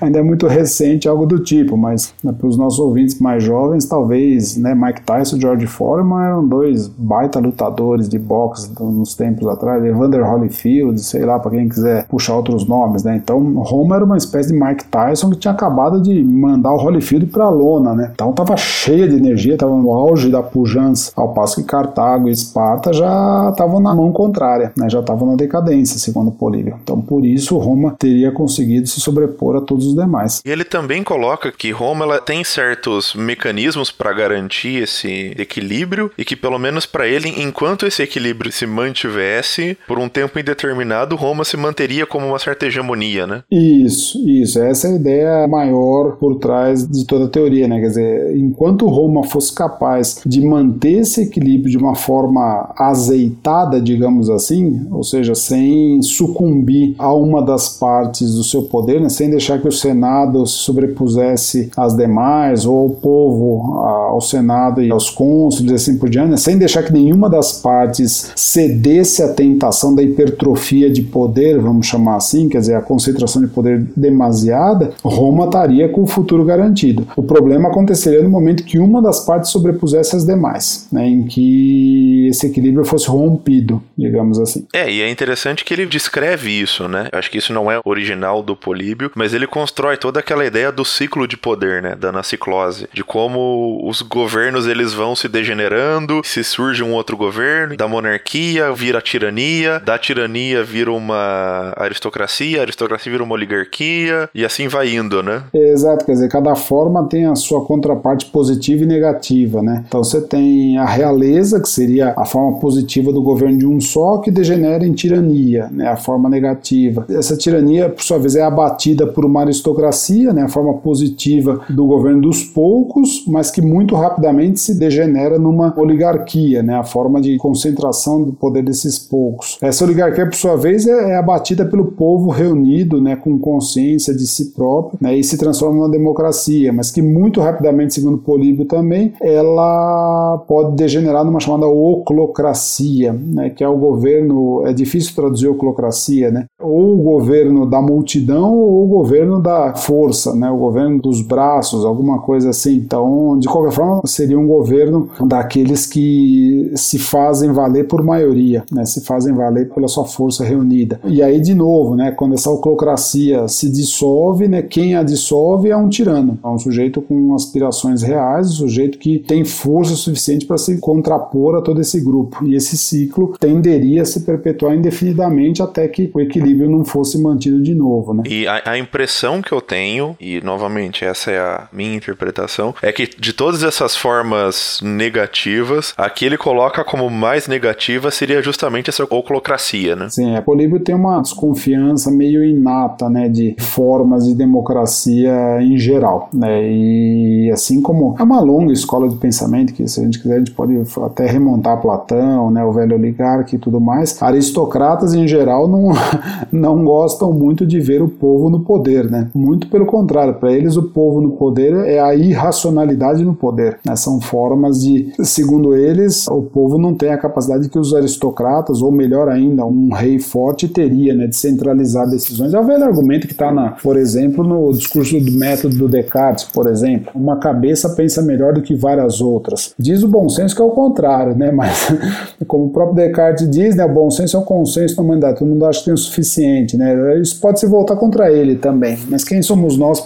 B: ainda é muito recente algo do tipo, mas né, para os nossos ouvintes mais jovens, talvez, né? Mike Tyson e George Foreman eram dois baita lutadores de boxe nos tempos atrás, Evander Holyfield, sei lá, para quem quiser puxar outros nomes, né? Então, Roma era uma espécie de Mike Tyson que tinha acabado de mandar o Holyfield para lona, né? Então tava cheia de energia, tava no auge da pujança, ao passo que Cartago e Esparta já estavam na mão contrária, né? Já estavam na decadência, segundo Políbio. Então, por isso Roma teria conseguido se sobrepor a todos os demais.
A: E ele também coloca que Roma ela tem certos mecanismos para garantir esse equilíbrio e que pelo menos para ele, enquanto esse equilíbrio se mantivesse por um tempo indeterminado, Roma se manteria como uma certa hegemonia, né?
B: Isso, isso. Essa é a ideia maior por trás de toda a teoria, né? Quer dizer, enquanto Roma fosse capaz de manter esse equilíbrio de uma forma azeitada, digamos assim, ou seja, sem sucumbir a uma das partes do seu poder, né? sem deixar que o Senado se sobrepusesse às demais, ou o povo ao Senado e aos cônsules assim por diante, né? sem deixar que nenhuma das partes cedesse à tentação da hipertrofia de poder, vamos chamar assim, quer dizer, a concentração de poder demasiada, Roma estaria com o futuro garantido. O problema aconteceria no momento que uma das partes sobrepusesse as demais, né, em que esse equilíbrio fosse rompido, digamos assim.
A: É, e é interessante que ele descreve isso, né? Acho que isso não é original do Políbio, mas ele constrói toda aquela ideia do ciclo de poder, né, da anaciclose, de como os governos eles vão se degenerando, se surge um outro governo, da monarquia vira tirania, da tirania vira uma aristocracia, a aristocracia vira uma oligarquia e assim vai indo, né?
B: Exato, quer dizer, cada forma tem a sua contraparte positiva e negativa, né? Então você tem a realeza, que seria a forma positiva do governo de um só, que degenera em tirania, né? A forma negativa. Essa tirania, por sua vez, é abatida por uma aristocracia, né? A forma positiva do governo dos poucos, mas que muito rapidamente se degenera numa oligarquia, né? A forma de concentração do poder desses poucos. Essa oligarquia, por sua vez, é, é abatida pelo povo reunido, né? Com consciência de si próprio, né? E se transforma numa democracia, mas que muito rapidamente, segundo Políbio também, ela pode degenerar numa chamada oclocracia, né? Que é o governo, é difícil traduzir oclocracia, né? Ou o governo da multidão ou o governo da força, né? O governo dos braços, alguma coisa assim. Então, de qualquer forma, seria um governo daqueles que se fazem valer por maioria, né? Se fazem valer pela sua força reunida. E aí, de novo, né? Quando essa oclocracia se dissolve, né? Quem a dissolve é um tirano, é um sujeito com aspirações reais, um sujeito que tem força suficiente para se contrapor a todo esse grupo. E esse ciclo tenderia a se perpetuar indefinidamente até que o equilíbrio não fosse mantido de novo, né?
A: E a, a impressão que eu tenho, e novamente essa é a minha interpretação, é que de todas essas formas negativas, a que ele coloca como mais negativa seria justamente essa oclocracia, né?
B: Sim, a Políbio tem uma desconfiança meio inata, né, de formas de democracia em geral, né, e assim como é uma longa escola de pensamento, que se a gente quiser a gente pode até remontar Platão, né, o velho oligarca e tudo mais, aristocratas em geral não, não gostam muito de ver o povo no poder, né, muito pelo contrário, para eles o povo no poder é a irracionalidade no poder, né, são formas de, segundo eles, o povo não tem a capacidade que os aristocratas, ou melhor ainda, um rei forte teria, né, de centralizar decisões. É o velho argumento que está, por exemplo, no discurso do método do Descartes, por exemplo. Uma cabeça pensa melhor do que várias outras. Diz o bom senso que é o contrário, né? Mas, como o próprio Descartes diz, né, o bom senso é um consenso na humanidade. Todo mundo acha que tem o suficiente, né? Isso pode se voltar contra ele também. Mas quem somos nós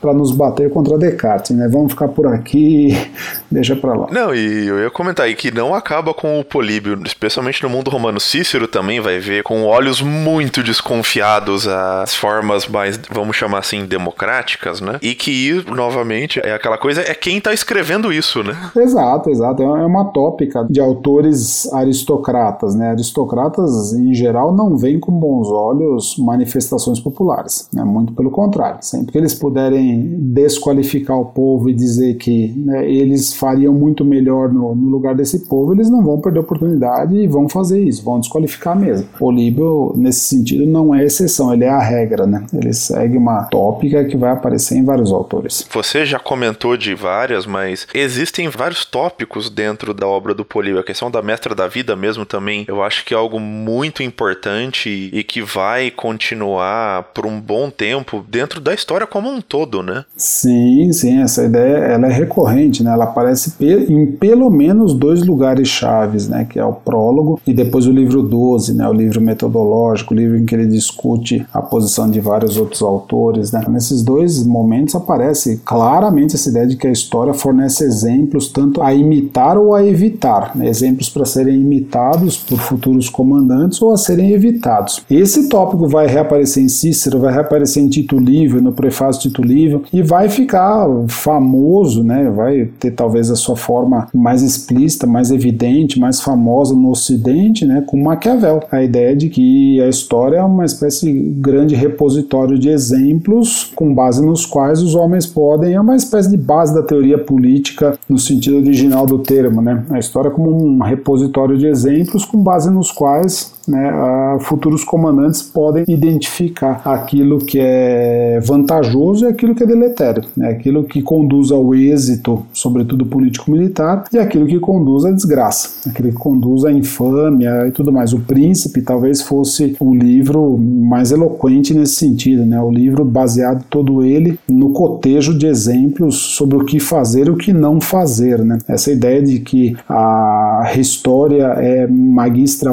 B: para nos bater contra Descartes, né? Vamos ficar por aqui deixa para lá.
A: Não, e eu ia comentar aí que não acaba com o Políbio, especialmente no mundo romano. Cícero também vai ver com olhos muito desconfiados as formas mais, vamos chamar assim, democráticas, né? E que, novamente, é aquela coisa, é quem tá escrevendo isso, né?
B: Exato, exato. É uma tópica de autores aristocratas, né? Aristocratas, em geral, não veem com bons olhos manifestações populares, né? Muito pelo contrário. Sempre que eles puderem desqualificar o povo e dizer que né, eles fariam muito melhor no, no, lugar desse povo, eles não vão perder a oportunidade e vão fazer isso, vão desqualificar mesmo. O Líbio, nesse sentido, não é exceção, ele é a regra, né? Ele segue uma tópica que vai aparecer em vários autores.
A: Você já comentou de várias, mas existem vários tópicos dentro da obra do Políbio. A questão da mestra da vida mesmo também, eu acho que é algo muito importante e que vai continuar por um bom tempo dentro da história como um todo, né?
B: Sim, sim, essa ideia ela é recorrente, né? Ela aparece em pelo menos dois lugares chaves, né? Que é o prólogo, e depois o livro 12, né, o livro metodológico, o livro em que ele discute a posição de vários outros autores. Né. Nesses dois momentos aparece claramente essa ideia de que a história fornece exemplos tanto a imitar ou a evitar, né, exemplos para serem imitados por futuros comandantes ou a serem evitados. Esse tópico vai reaparecer em Cícero, vai reaparecer em Tito Livio, no prefácio de Tito Livio, e vai ficar famoso, né, vai ter talvez a sua forma mais explícita, mais evidente, mais famosa no Ocidente, né, com Maquiavel. A ideia que a história é uma espécie de grande repositório de exemplos com base nos quais os homens podem, é uma espécie de base da teoria política no sentido original do termo, né? A história como um repositório de exemplos com base nos quais né, futuros comandantes podem identificar aquilo que é vantajoso e aquilo que é deletério, né, aquilo que conduz ao êxito, sobretudo político-militar, e aquilo que conduz à desgraça, aquilo que conduz à infâmia e tudo mais. O Príncipe talvez fosse o livro mais eloquente nesse sentido, né, o livro baseado todo ele no cotejo de exemplos sobre o que fazer e o que não fazer. Né. Essa ideia de que a história é magistra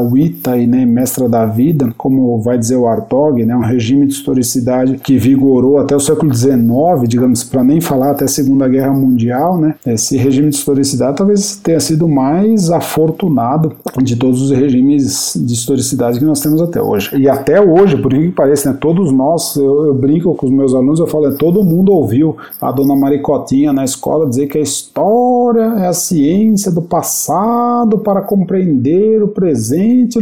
B: e né, né, mestra da vida, como vai dizer o Artog, né, um regime de historicidade que vigorou até o século XIX, digamos, para nem falar até a Segunda Guerra Mundial, né, esse regime de historicidade talvez tenha sido mais afortunado de todos os regimes de historicidade que nós temos até hoje. E até hoje, por que pareça, né, todos nós, eu, eu, brinco com os meus alunos, eu falo, é, todo mundo ouviu a dona Maricotinha na escola dizer que a história é a ciência do passado para compreender o presente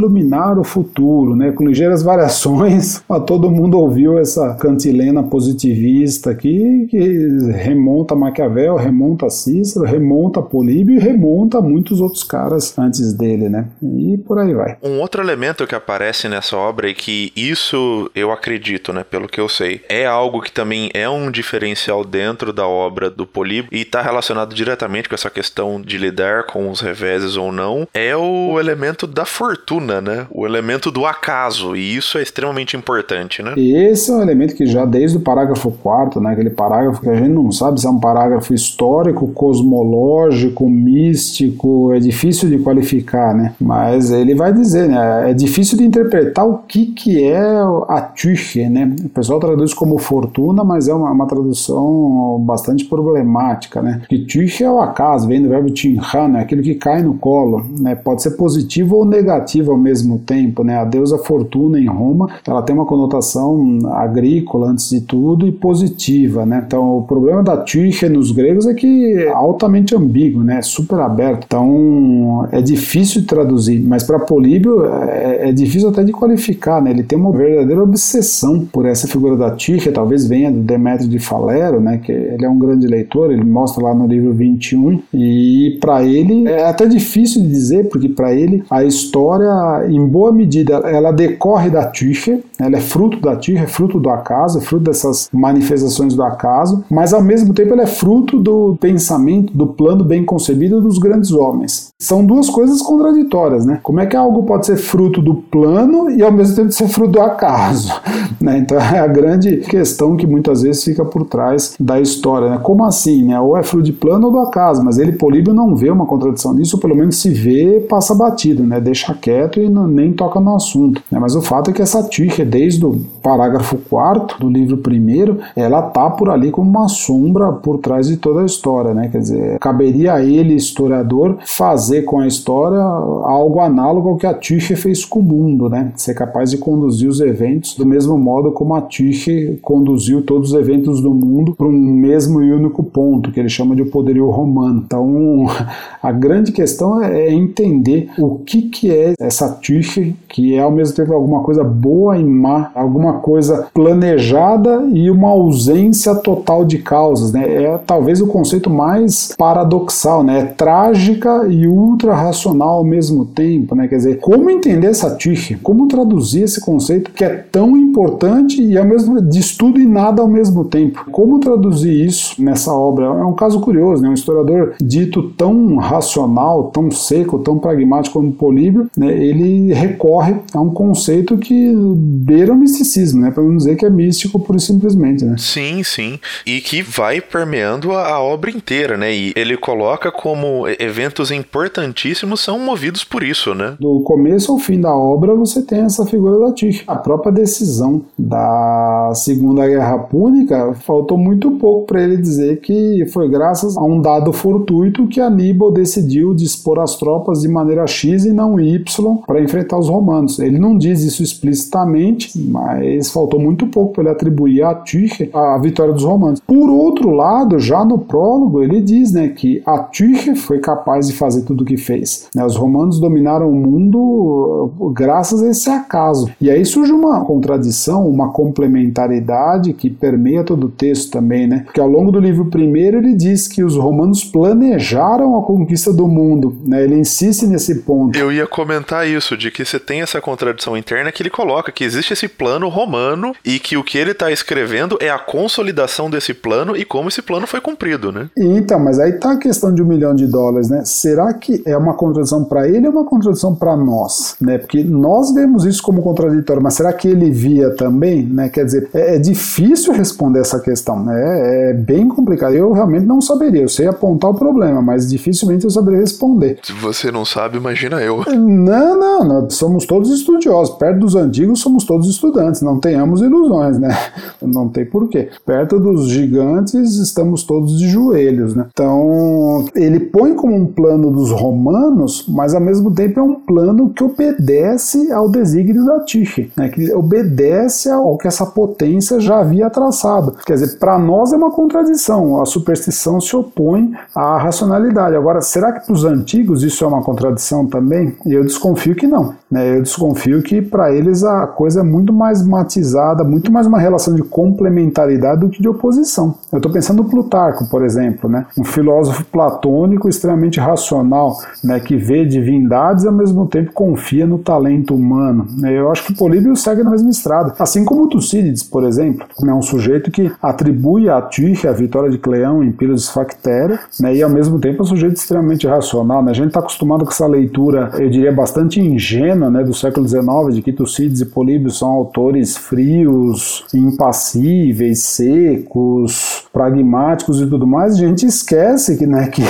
B: iluminar o futuro, né, com ligeiras variações. todo mundo ouviu essa cantilena positivista aqui, que remonta a Maquiavel, remonta a Cícero, remonta a Políbio e remonta a muitos outros caras antes dele, né? E por aí vai.
A: Um outro elemento que aparece nessa obra e que isso eu acredito, né, pelo que eu sei, é algo que também é um diferencial dentro da obra do Políbio e está relacionado diretamente com essa questão de lidar com os reveses ou não, é o elemento da fortuna, né? O elemento do acaso, e isso é extremamente importante, né?
B: E esse é um elemento que já desde o parágrafo 4 né, aquele parágrafo que a gente não sabe se é um parágrafo histórico, cosmológico, místico, é difícil de qualificar, né? Mas ele vai dizer, né, é difícil de interpretar o que, que é a Tüche, né? O pessoal traduz como fortuna, mas é uma, uma tradução bastante problemática, né? Que Tüche é o acaso, vem do verbo tinhan, né? aquilo que cai no colo, né? Pode ser positivo ou negativo ao mesmo tempo, né? A deusa Fortuna em Roma, ela tem uma conotação agrícola antes de tudo e positiva, né? Então, o problema da Tyche nos gregos é que é altamente ambíguo, né? Super aberto. Então, é difícil de traduzir, mas para Políbio é, é, difícil até de qualificar, né? Ele tem uma verdadeira obsessão por essa figura da Tyche, talvez venha do Demétrio de Falero, né? Que ele é um grande leitor, ele mostra lá no livro 21 e para ele é até difícil de dizer, porque para ele a história em boa medida, ela decorre da Tücher, ela é fruto da Tücher, é fruto do acaso, é fruto dessas manifestações do acaso, mas ao mesmo tempo ela é fruto do pensamento, do plano bem concebido dos grandes homens. São duas coisas contraditórias, né? Como é que algo pode ser fruto do plano e ao mesmo tempo ser fruto do acaso? Né? Então é a grande questão que muitas vezes fica por trás da história, né? Como assim, né? Ou é fruto de plano ou do acaso, mas ele, Políbio, não vê uma contradição nisso, ou pelo menos se vê, passa batido, né? Deixa quieto e não, nem nem toca no assunto. Né? Mas o fato é que essa Tirche, desde o parágrafo 4 do livro primeiro, ela tá por ali como uma sombra por trás de toda a história. Né? Quer dizer, caberia a ele, historiador, fazer com a história algo análogo ao que a Tirche fez com o mundo, né? ser capaz de conduzir os eventos do mesmo modo como a Tirche conduziu todos os eventos do mundo para um mesmo e único ponto, que ele chama de poderio romano. Então, a grande questão é entender o que, que é essa Tirche que é ao mesmo tempo alguma coisa boa e má, alguma coisa planejada e uma ausência total de causas, né? É talvez o conceito mais paradoxal, né? É trágica e ultra racional ao mesmo tempo, né? Quer dizer, como entender essa tique? Como traduzir esse conceito que é tão importante e ao mesmo de estudo e nada ao mesmo tempo? Como traduzir isso nessa obra? É um caso curioso, né? Um historiador dito tão racional, tão seco, tão pragmático como Políbio, né? Ele recorre a um conceito que beira o misticismo, né? Para não dizer que é místico e simplesmente, né?
A: Sim, sim. E que vai permeando a, a obra inteira, né? E ele coloca como eventos importantíssimos são movidos por isso, né?
B: Do começo ao fim da obra você tem essa figura da Tige. A própria decisão da Segunda Guerra Púnica faltou muito pouco para ele dizer que foi graças a um dado fortuito que Aníbal decidiu dispor as tropas de maneira X e não Y para enfrentar os romanos. Ele não diz isso explicitamente, mas faltou muito pouco para ele atribuir a Tige a vitória dos romanos. Por outro lado, já no prólogo ele diz, né, que a Tige foi capaz de fazer tudo o que fez. Né? Os romanos dominaram o mundo uh, graças a esse acaso. E aí surge uma contradição, uma complementaridade que permeia todo o texto também, né? Porque ao longo do livro primeiro ele diz que os romanos planejaram a conquista do mundo, né? Ele insiste nesse ponto.
A: Eu ia comentar isso, de que você tem essa contradição interna que ele coloca, que existe esse plano romano e que o que ele está escrevendo é a consolidação desse plano e como esse plano foi cumprido, né?
B: Então, mas aí tá a questão de um milhão de dólares, né? Será que é uma contradição para ele ou uma contradição para nós, né? Porque nós vemos isso como contraditório, mas será que ele via também, né? Quer dizer, é, é difícil responder essa questão, né? É bem complicado. Eu realmente não saberia. Eu sei apontar o problema, mas dificilmente eu saberia responder.
A: Se você não sabe, imagina eu.
B: Não, não, não. Somos todos estudiosos. Perto dos antigos, somos todos estudantes. Não tenhamos ilusões, né? Não tem porquê. Perto dos gigantes, estamos todos de joelhos, né? Então, ele põe como um plano dos romanos, mas ao mesmo tempo é um plano que obedece ao desígnio da Tige, né? Que obedece ao que essa potência já havia traçado. Quer dizer, para nós é uma contradição. A superstição se opõe à racionalidade. Agora, será que para os antigos isso é uma contradição também? Eu desconfio que não. Né? Eu desconfio que para eles a coisa é muito mais matizada, muito mais uma relação de complementaridade do que de oposição. Eu estou pensando no Plutarco, por exemplo, né? um filósofo platônico extremamente racional, né? que vê divindades e ao mesmo tempo confia no talento humano. Eu acho que Políbio segue na mesma estrada. Assim como Tucídides, por exemplo, é um sujeito que atribui a Tyche a vitória de Cleão em Pilos Factéria, né? e ao mesmo tempo é um sujeito extremamente racional. Né? A gente está acostumado com essa leitura, eu diria, bastante ingênua né? do século XIX, de que Tucídides e Políbio são autores frios, impassíveis, secos, pragmáticos e tudo mais. A gente esquece que, né, que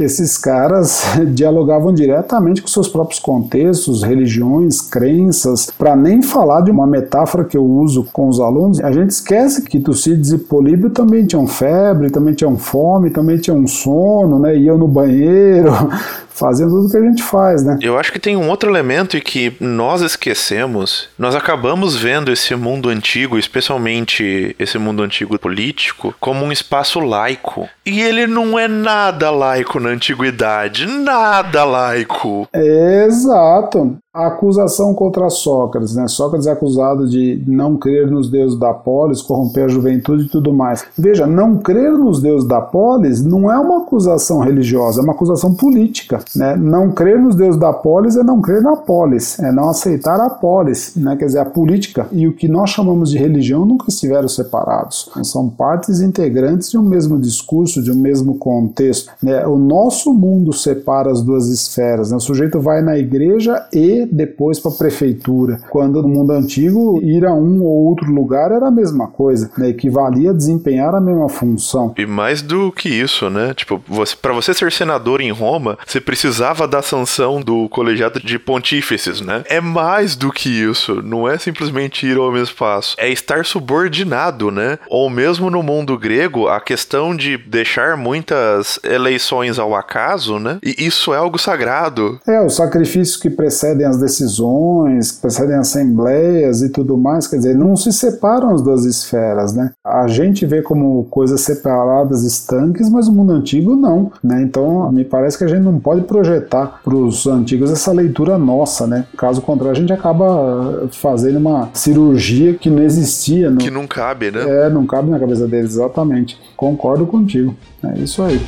B: que esses caras dialogavam diretamente com seus próprios contextos, religiões, crenças, para nem falar de uma metáfora que eu uso com os alunos, a gente esquece que Tucídides e Políbio também tinham febre, também tinham fome, também tinham sono, né, iam no banheiro, fazendo tudo que a gente faz, né?
A: Eu acho que tem um outro elemento e que nós esquecemos. Nós acabamos vendo esse mundo antigo, especialmente esse mundo antigo político, como um espaço laico. E ele não é nada laico na antiguidade, nada laico.
B: Exato. A acusação contra Sócrates, né? Sócrates é acusado de não crer nos deuses da polis, corromper a juventude e tudo mais. Veja, não crer nos deuses da polis não é uma acusação religiosa, é uma acusação política, né? Não crer nos deuses da polis é não crer na polis, é não aceitar a polis, né? Quer dizer, a política e o que nós chamamos de religião nunca estiveram separados. São partes integrantes de um mesmo discurso, de um mesmo contexto, né? O nosso mundo separa as duas esferas, né? O sujeito vai na igreja e depois para a prefeitura. Quando no mundo antigo, ir a um ou outro lugar era a mesma coisa, né? equivalia a desempenhar a mesma função.
A: E mais do que isso, né? Tipo, você, para você ser senador em Roma, você precisava da sanção do colegiado de pontífices, né? É mais do que isso, não é simplesmente ir ao mesmo espaço, é estar subordinado, né? Ou mesmo no mundo grego, a questão de deixar muitas eleições ao acaso, né? E isso é algo sagrado.
B: É, os sacrifícios que precedem as decisões, que precedem assembleias e tudo mais, quer dizer, não se separam as duas esferas, né? A gente vê como coisas separadas, estanques, mas o mundo antigo não, né? Então, me parece que a gente não pode projetar para os antigos essa leitura nossa, né? Caso contrário, a gente acaba fazendo uma cirurgia que não existia. No...
A: Que não cabe, né?
B: É, não cabe na cabeça deles, exatamente. Concordo contigo. É isso aí.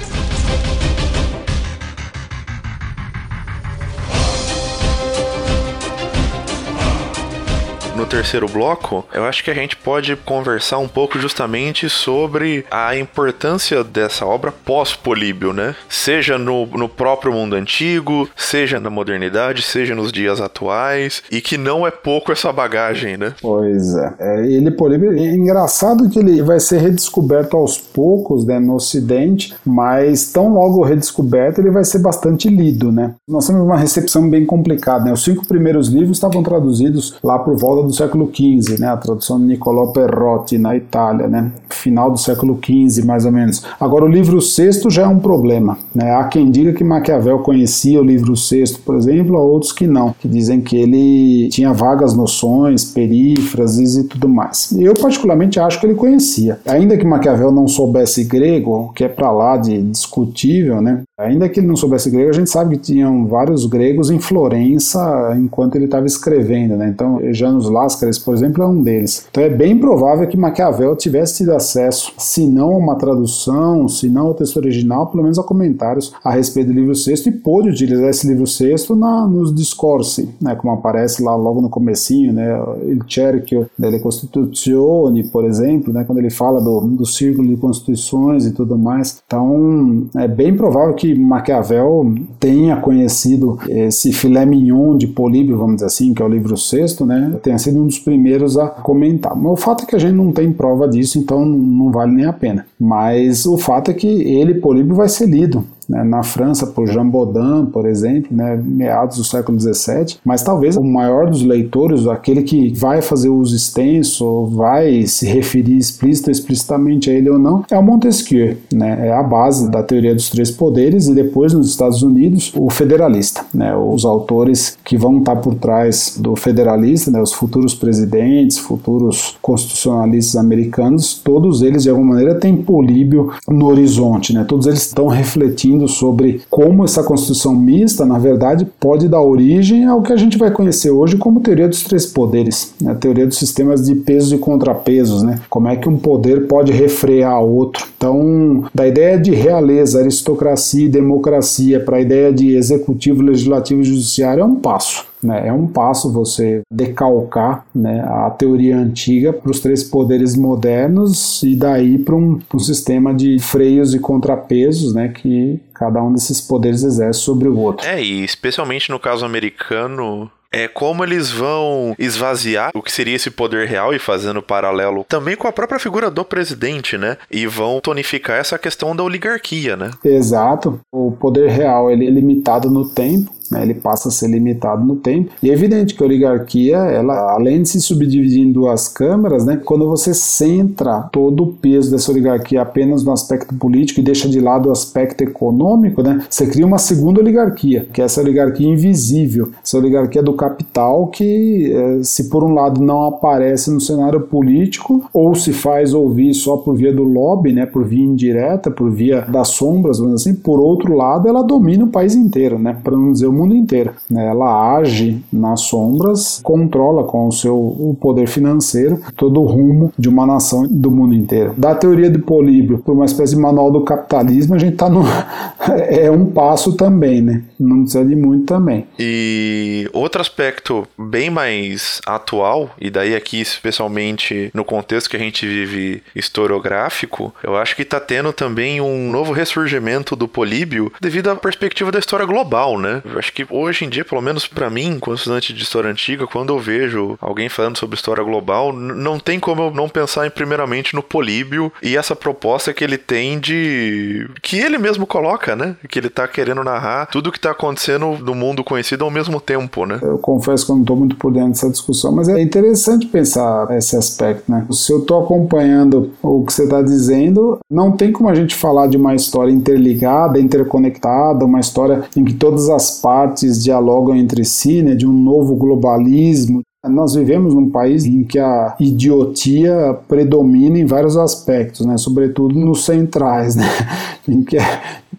A: Terceiro bloco, eu acho que a gente pode conversar um pouco justamente sobre a importância dessa obra pós-Políbio, né? Seja no, no próprio mundo antigo, seja na modernidade, seja nos dias atuais, e que não é pouco essa bagagem, né?
B: Pois é. é ele, Políbio, é engraçado que ele vai ser redescoberto aos poucos né, no Ocidente, mas tão logo redescoberto ele vai ser bastante lido, né? Nós temos uma recepção bem complicada, né? Os cinco primeiros livros estavam traduzidos lá por volta do século XV, né? A tradução de Niccolò Perrotti na Itália, né? Final do século XV, mais ou menos. Agora o livro sexto já é um problema, né? Há quem diga que Maquiavel conhecia o livro sexto, por exemplo, há outros que não, que dizem que ele tinha vagas noções, perífrases e tudo mais. Eu particularmente acho que ele conhecia. Ainda que Maquiavel não soubesse grego, que é para lá de discutível, né? Ainda que ele não soubesse grego, a gente sabe que tinham vários gregos em Florença enquanto ele estava escrevendo, né? Então, Janus Lascaris, por exemplo, é um deles. Então, é bem provável que Maquiavel tivesse tido acesso, se não a uma tradução, se não ao texto original, pelo menos a comentários a respeito do livro sexto e pôde utilizar esse livro sexto na, nos discorsi, né? Como aparece lá logo no comecinho, né? Il cerchio delle Costituzioni, por exemplo, né? Quando ele fala do, do círculo de constituições e tudo mais. Então, é bem provável que Maquiavel tenha conhecido esse filé mignon de Políbio, vamos dizer assim, que é o livro sexto, né, tenha sido um dos primeiros a comentar. Mas o fato é que a gente não tem prova disso, então não vale nem a pena. Mas o fato é que ele, Políbio, vai ser lido né, na França por Jean Baudin, por exemplo, né, meados do século XVII, mas talvez o maior dos leitores, aquele que vai fazer uso extenso, vai se referir explícita ou explicitamente a ele ou não, é o Montesquieu, né, é a base da teoria dos três poderes. E depois nos Estados Unidos o federalista, né, os autores que vão estar por trás do federalista, né, os futuros presidentes, futuros constitucionalistas americanos, todos eles de alguma maneira têm Políbio no horizonte, né, todos eles estão refletindo sobre como essa constituição mista, na verdade, pode dar origem ao que a gente vai conhecer hoje como teoria dos três poderes, né? a teoria dos sistemas de pesos e contrapesos, né? como é que um poder pode refrear outro. Então, da ideia de realeza, aristocracia e democracia para a ideia de executivo, legislativo e judiciário é um passo. Né? É um passo você decalcar né, a teoria antiga para os três poderes modernos e daí para um, um, sistema de freios e contrapesos né, que cada um desses poderes exerce sobre o outro.
A: É, e especialmente no caso americano, é como eles vão esvaziar o que seria esse poder real e fazendo paralelo também com a própria figura do presidente, né? E vão tonificar essa questão da oligarquia, né?
B: Exato. O poder real ele é limitado no tempo né, ele passa a ser limitado no tempo. E é evidente que a oligarquia, ela, além de se subdividir em duas câmaras, né, quando você centra todo o peso dessa oligarquia apenas no aspecto político e deixa de lado o aspecto econômico, né, você cria uma segunda oligarquia, que é essa oligarquia invisível, essa oligarquia do capital que, eh, se por um lado não aparece no cenário político, ou se faz ouvir só por via do lobby, né, por via indireta, por via das sombras, assim, por outro lado, ela domina o país inteiro, né, para não dizer o mundo inteiro. Né? Ela age nas sombras, controla com o seu o poder financeiro todo o rumo de uma nação do mundo inteiro. Da teoria do Políbio para uma espécie de manual do capitalismo, a gente está no é um passo também, né? Não precisa de muito também.
A: E outro aspecto bem mais atual, e daí aqui especialmente no contexto que a gente vive historiográfico, eu acho que está tendo também um novo ressurgimento do Políbio devido à perspectiva da história global, né? Acho acho que hoje em dia, pelo menos para mim, como estudante de história antiga, quando eu vejo alguém falando sobre história global, não tem como eu não pensar em, primeiramente no Políbio e essa proposta que ele tem de. que ele mesmo coloca, né? Que ele tá querendo narrar tudo que tá acontecendo no mundo conhecido ao mesmo tempo, né?
B: Eu confesso que eu não tô muito por dentro dessa discussão, mas é interessante pensar esse aspecto, né? Se eu tô acompanhando o que você tá dizendo, não tem como a gente falar de uma história interligada, interconectada, uma história em que todas as partes partes dialogam entre si, né, de um novo globalismo. Nós vivemos num país em que a idiotia predomina em vários aspectos, né, sobretudo nos centrais, né, em que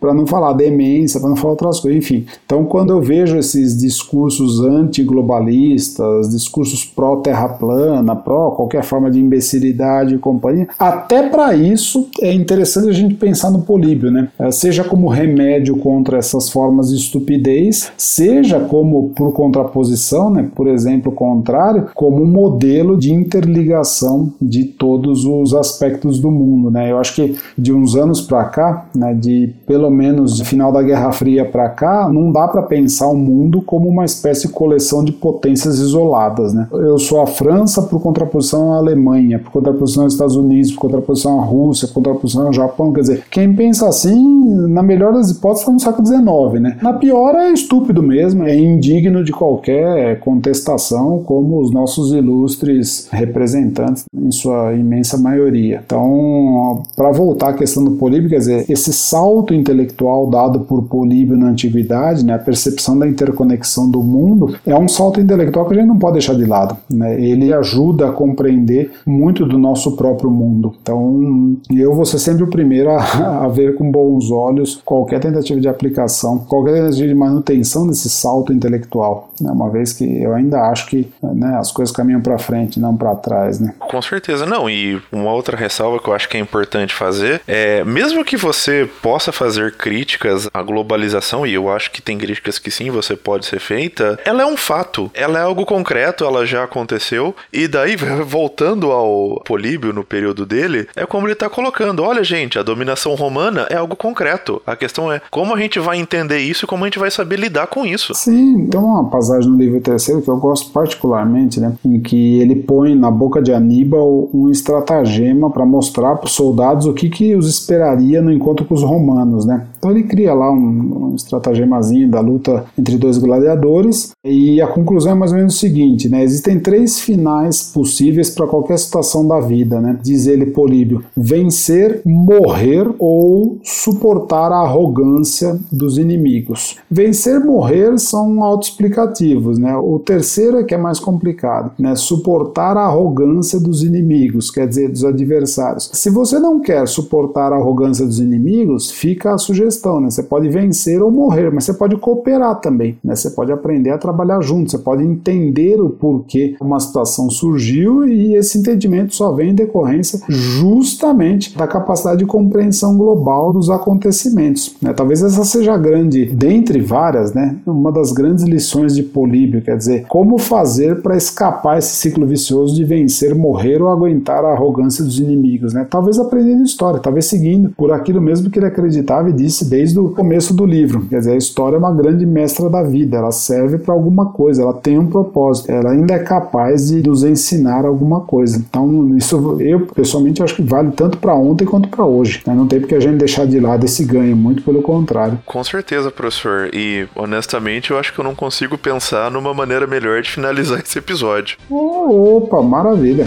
B: para não falar demência, para não falar outras coisas, enfim. Então, quando eu vejo esses discursos antiglobalistas, discursos pró-terra plana, pró qualquer forma de imbecilidade e companhia, até para isso é interessante a gente pensar no Políbio, né? É, seja como remédio contra essas formas de estupidez, seja como por contraposição, né? Por exemplo, contrário, como um modelo de interligação de todos os aspectos do mundo, né? Eu acho que de uns anos para cá, né, de pelo menos de final da Guerra Fria para cá, não dá para pensar o mundo como uma espécie de coleção de potências isoladas, né? Eu sou a França por contraposição à Alemanha, por contraposição aos Estados Unidos, por contraposição à Rússia, por contraposição ao Japão, quer dizer, quem pensa assim, na melhor das hipóteses, está no século XIX, né? Na pior é estúpido mesmo, é indigno de qualquer contestação, como os nossos ilustres representantes, em sua imensa maioria. Então, para voltar à questão do Políbio, quer dizer, esse salto intelectual dado por Políbio na antiguidade, né, a percepção da interconexão do mundo, é um salto intelectual que a gente não pode deixar de lado. Né? Ele ajuda a compreender muito do nosso próprio mundo. Então, eu vou ser sempre o primeiro a, a ver com bons olhos qualquer tentativa de aplicação, qualquer tentativa de manutenção desse salto intelectual, né? uma vez que eu ainda acho que né, as coisas caminham para frente, não para trás. Né?
A: Com certeza, não. E uma outra ressalva que eu acho que é importante fazer é, mesmo que você possa fazer críticas à globalização, e eu acho que tem críticas que sim, você pode ser feita, ela é um fato, ela é algo concreto, ela já aconteceu, e daí, voltando ao Políbio no período dele, é como ele está colocando: olha, gente, a dominação romana é algo concreto. A questão é como a gente vai entender isso e como a gente vai saber lidar com isso.
B: Sim, tem uma passagem no livro terceiro que eu gosto particularmente, né? Em que ele põe na boca de Aníbal um estratagema para mostrar para os soldados o que, que os esperaria no encontro com os romanos, né? Então ele cria lá um, um estrategemazinho da luta entre dois gladiadores e a conclusão é mais ou menos o seguinte, né? Existem três finais possíveis para qualquer situação da vida, né? Diz ele Políbio: vencer, morrer ou suportar a arrogância dos inimigos. Vencer, morrer são autoexplicativos, né? O terceiro é que é mais complicado, né? Suportar a arrogância dos inimigos, quer dizer, dos adversários. Se você não quer suportar a arrogância dos inimigos, fica sugestão, né? Você pode vencer ou morrer, mas você pode cooperar também, né? Você pode aprender a trabalhar junto, você pode entender o porquê uma situação surgiu e esse entendimento só vem em decorrência justamente da capacidade de compreensão global dos acontecimentos, né? Talvez essa seja a grande, dentre várias, né? Uma das grandes lições de Políbio, quer dizer, como fazer para escapar esse ciclo vicioso de vencer, morrer ou aguentar a arrogância dos inimigos, né? Talvez aprendendo história, talvez seguindo por aquilo mesmo que ele acreditava disse desde o começo do livro. Quer dizer, a história é uma grande mestra da vida, ela serve para alguma coisa, ela tem um propósito, ela ainda é capaz de nos ensinar alguma coisa. Então, isso eu pessoalmente acho que vale tanto para ontem quanto para hoje. Né? Não tem porque a gente deixar de lado esse ganho, muito pelo contrário.
A: Com certeza, professor. E honestamente, eu acho que eu não consigo pensar numa maneira melhor de finalizar esse episódio.
B: Oh, opa, maravilha.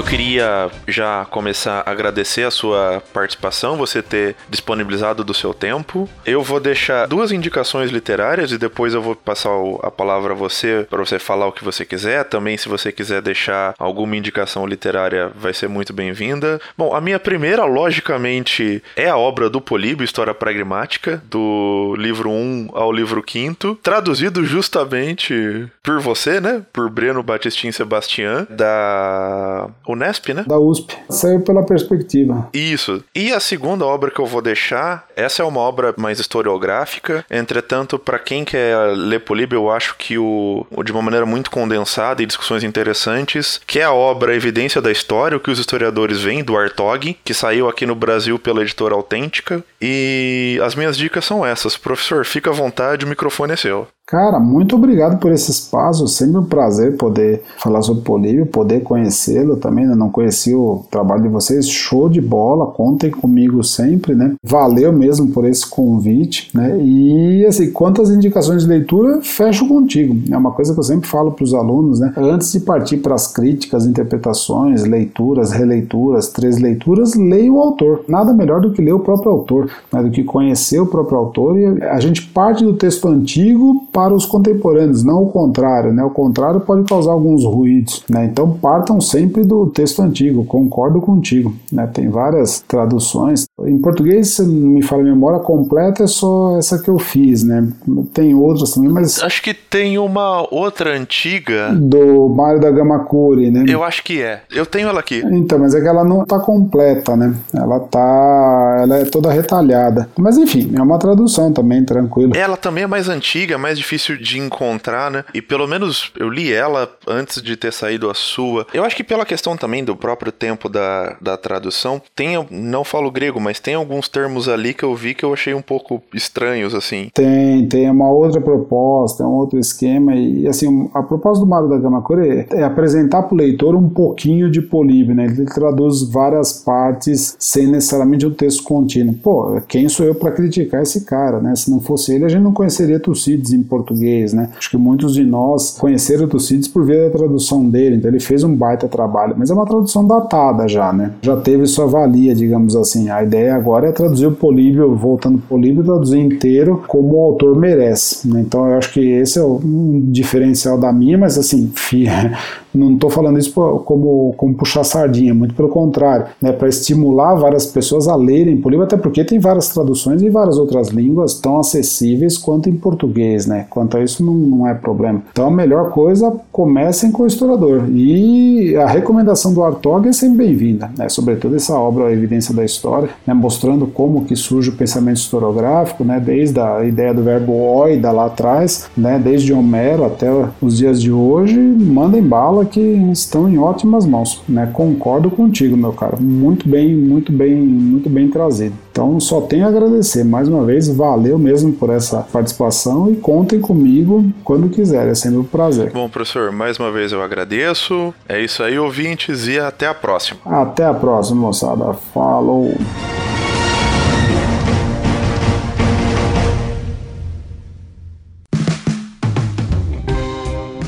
A: Eu queria já começar a agradecer a sua participação, você ter disponibilizado do seu tempo. Eu vou deixar duas indicações literárias e depois eu vou passar a palavra a você para você falar o que você quiser. Também, se você quiser deixar alguma indicação literária, vai ser muito bem-vinda. Bom, a minha primeira, logicamente, é a obra do Políbio, História Pragmática, do livro 1 ao livro 5, traduzido justamente por você, né? Por Breno Batistin Sebastian, da Unesp, né?
B: Da USP. Saiu pela perspectiva.
A: Isso. E a segunda obra que eu vou deixar, essa é uma obra mais historiográfica. Entretanto, para quem quer ler Políbio, eu acho que o, de uma maneira muito condensada e discussões interessantes, que é a obra Evidência da História, o que os historiadores veem, do Artog, que saiu aqui no Brasil pela editora Autêntica. E as minhas dicas são essas. Professor, fica à vontade, o microfone é seu.
B: Cara, muito obrigado por esse espaço. Sempre um prazer poder falar sobre Políbio, poder conhecê-lo também. Né? Não conheci o trabalho de vocês. Show de bola. Contem comigo sempre, né? Valeu mesmo por esse convite, né? E assim, quantas indicações de leitura, fecho contigo. É uma coisa que eu sempre falo para os alunos, né? Antes de partir para as críticas, interpretações, leituras, releituras, três leituras, leia o autor. Nada melhor do que ler o próprio autor, né? do que conhecer o próprio autor. E a gente parte do texto antigo os contemporâneos, não o contrário, né? O contrário pode causar alguns ruídos, né? Então partam sempre do texto antigo, concordo contigo, né? Tem várias traduções. Em português, se me fala a memória completa, é só essa que eu fiz, né? Tem outras também, mas...
A: Acho que tem uma outra antiga...
B: Do Mário da Gamakuri, né?
A: Eu acho que é. Eu tenho ela aqui.
B: Então, mas é que ela não tá completa, né? Ela tá... Ela é toda retalhada. Mas enfim, é uma tradução também, tranquilo.
A: Ela também é mais antiga, mais difícil de encontrar, né? E pelo menos eu li ela antes de ter saído a sua. Eu acho que pela questão também do próprio tempo da, da tradução, tem, não falo grego, mas tem alguns termos ali que eu vi que eu achei um pouco estranhos, assim.
B: Tem, tem uma outra proposta, é um outro esquema, e assim, a proposta do Mário da Gamakuri é apresentar para o leitor um pouquinho de Políbio, né? Ele traduz várias partes sem necessariamente um texto contínuo. Pô, quem sou eu para criticar esse cara, né? Se não fosse ele, a gente não conheceria Tucídides em português, né? Acho que muitos de nós conheceram Tucídides por ver a tradução dele, então ele fez um baita trabalho, mas é uma tradução datada já, né? Já teve sua valia, digamos assim. A ideia agora é traduzir o Políbio, voltando o Políbio, traduzir inteiro como o autor merece, né? Então eu acho que esse é um diferencial da minha, mas assim, não estou falando isso como, como puxar sardinha, muito pelo contrário, né? Para estimular várias pessoas a lerem Políbio, até porque tem várias traduções em várias outras línguas tão acessíveis quanto em português, né? Quanto a isso não, não é problema. Então a melhor coisa, comecem com o historiador. E a recomendação do Artog é sempre bem-vinda, né? Sobretudo essa obra A Evidência da História, né? mostrando como que surge o pensamento historiográfico, né? Desde a ideia do verbo oida lá atrás, né? Desde Homero até os dias de hoje, mandem bala que estão em ótimas mãos, né? Concordo contigo, meu caro. Muito bem, muito bem, muito bem trazido. Então só tenho a agradecer mais uma vez, valeu mesmo por essa participação e contem comigo quando quiser, é sempre um prazer.
A: Bom, professor, mais uma vez eu agradeço. É isso aí, ouvintes, e até a próxima.
B: Até a próxima, moçada. Falou!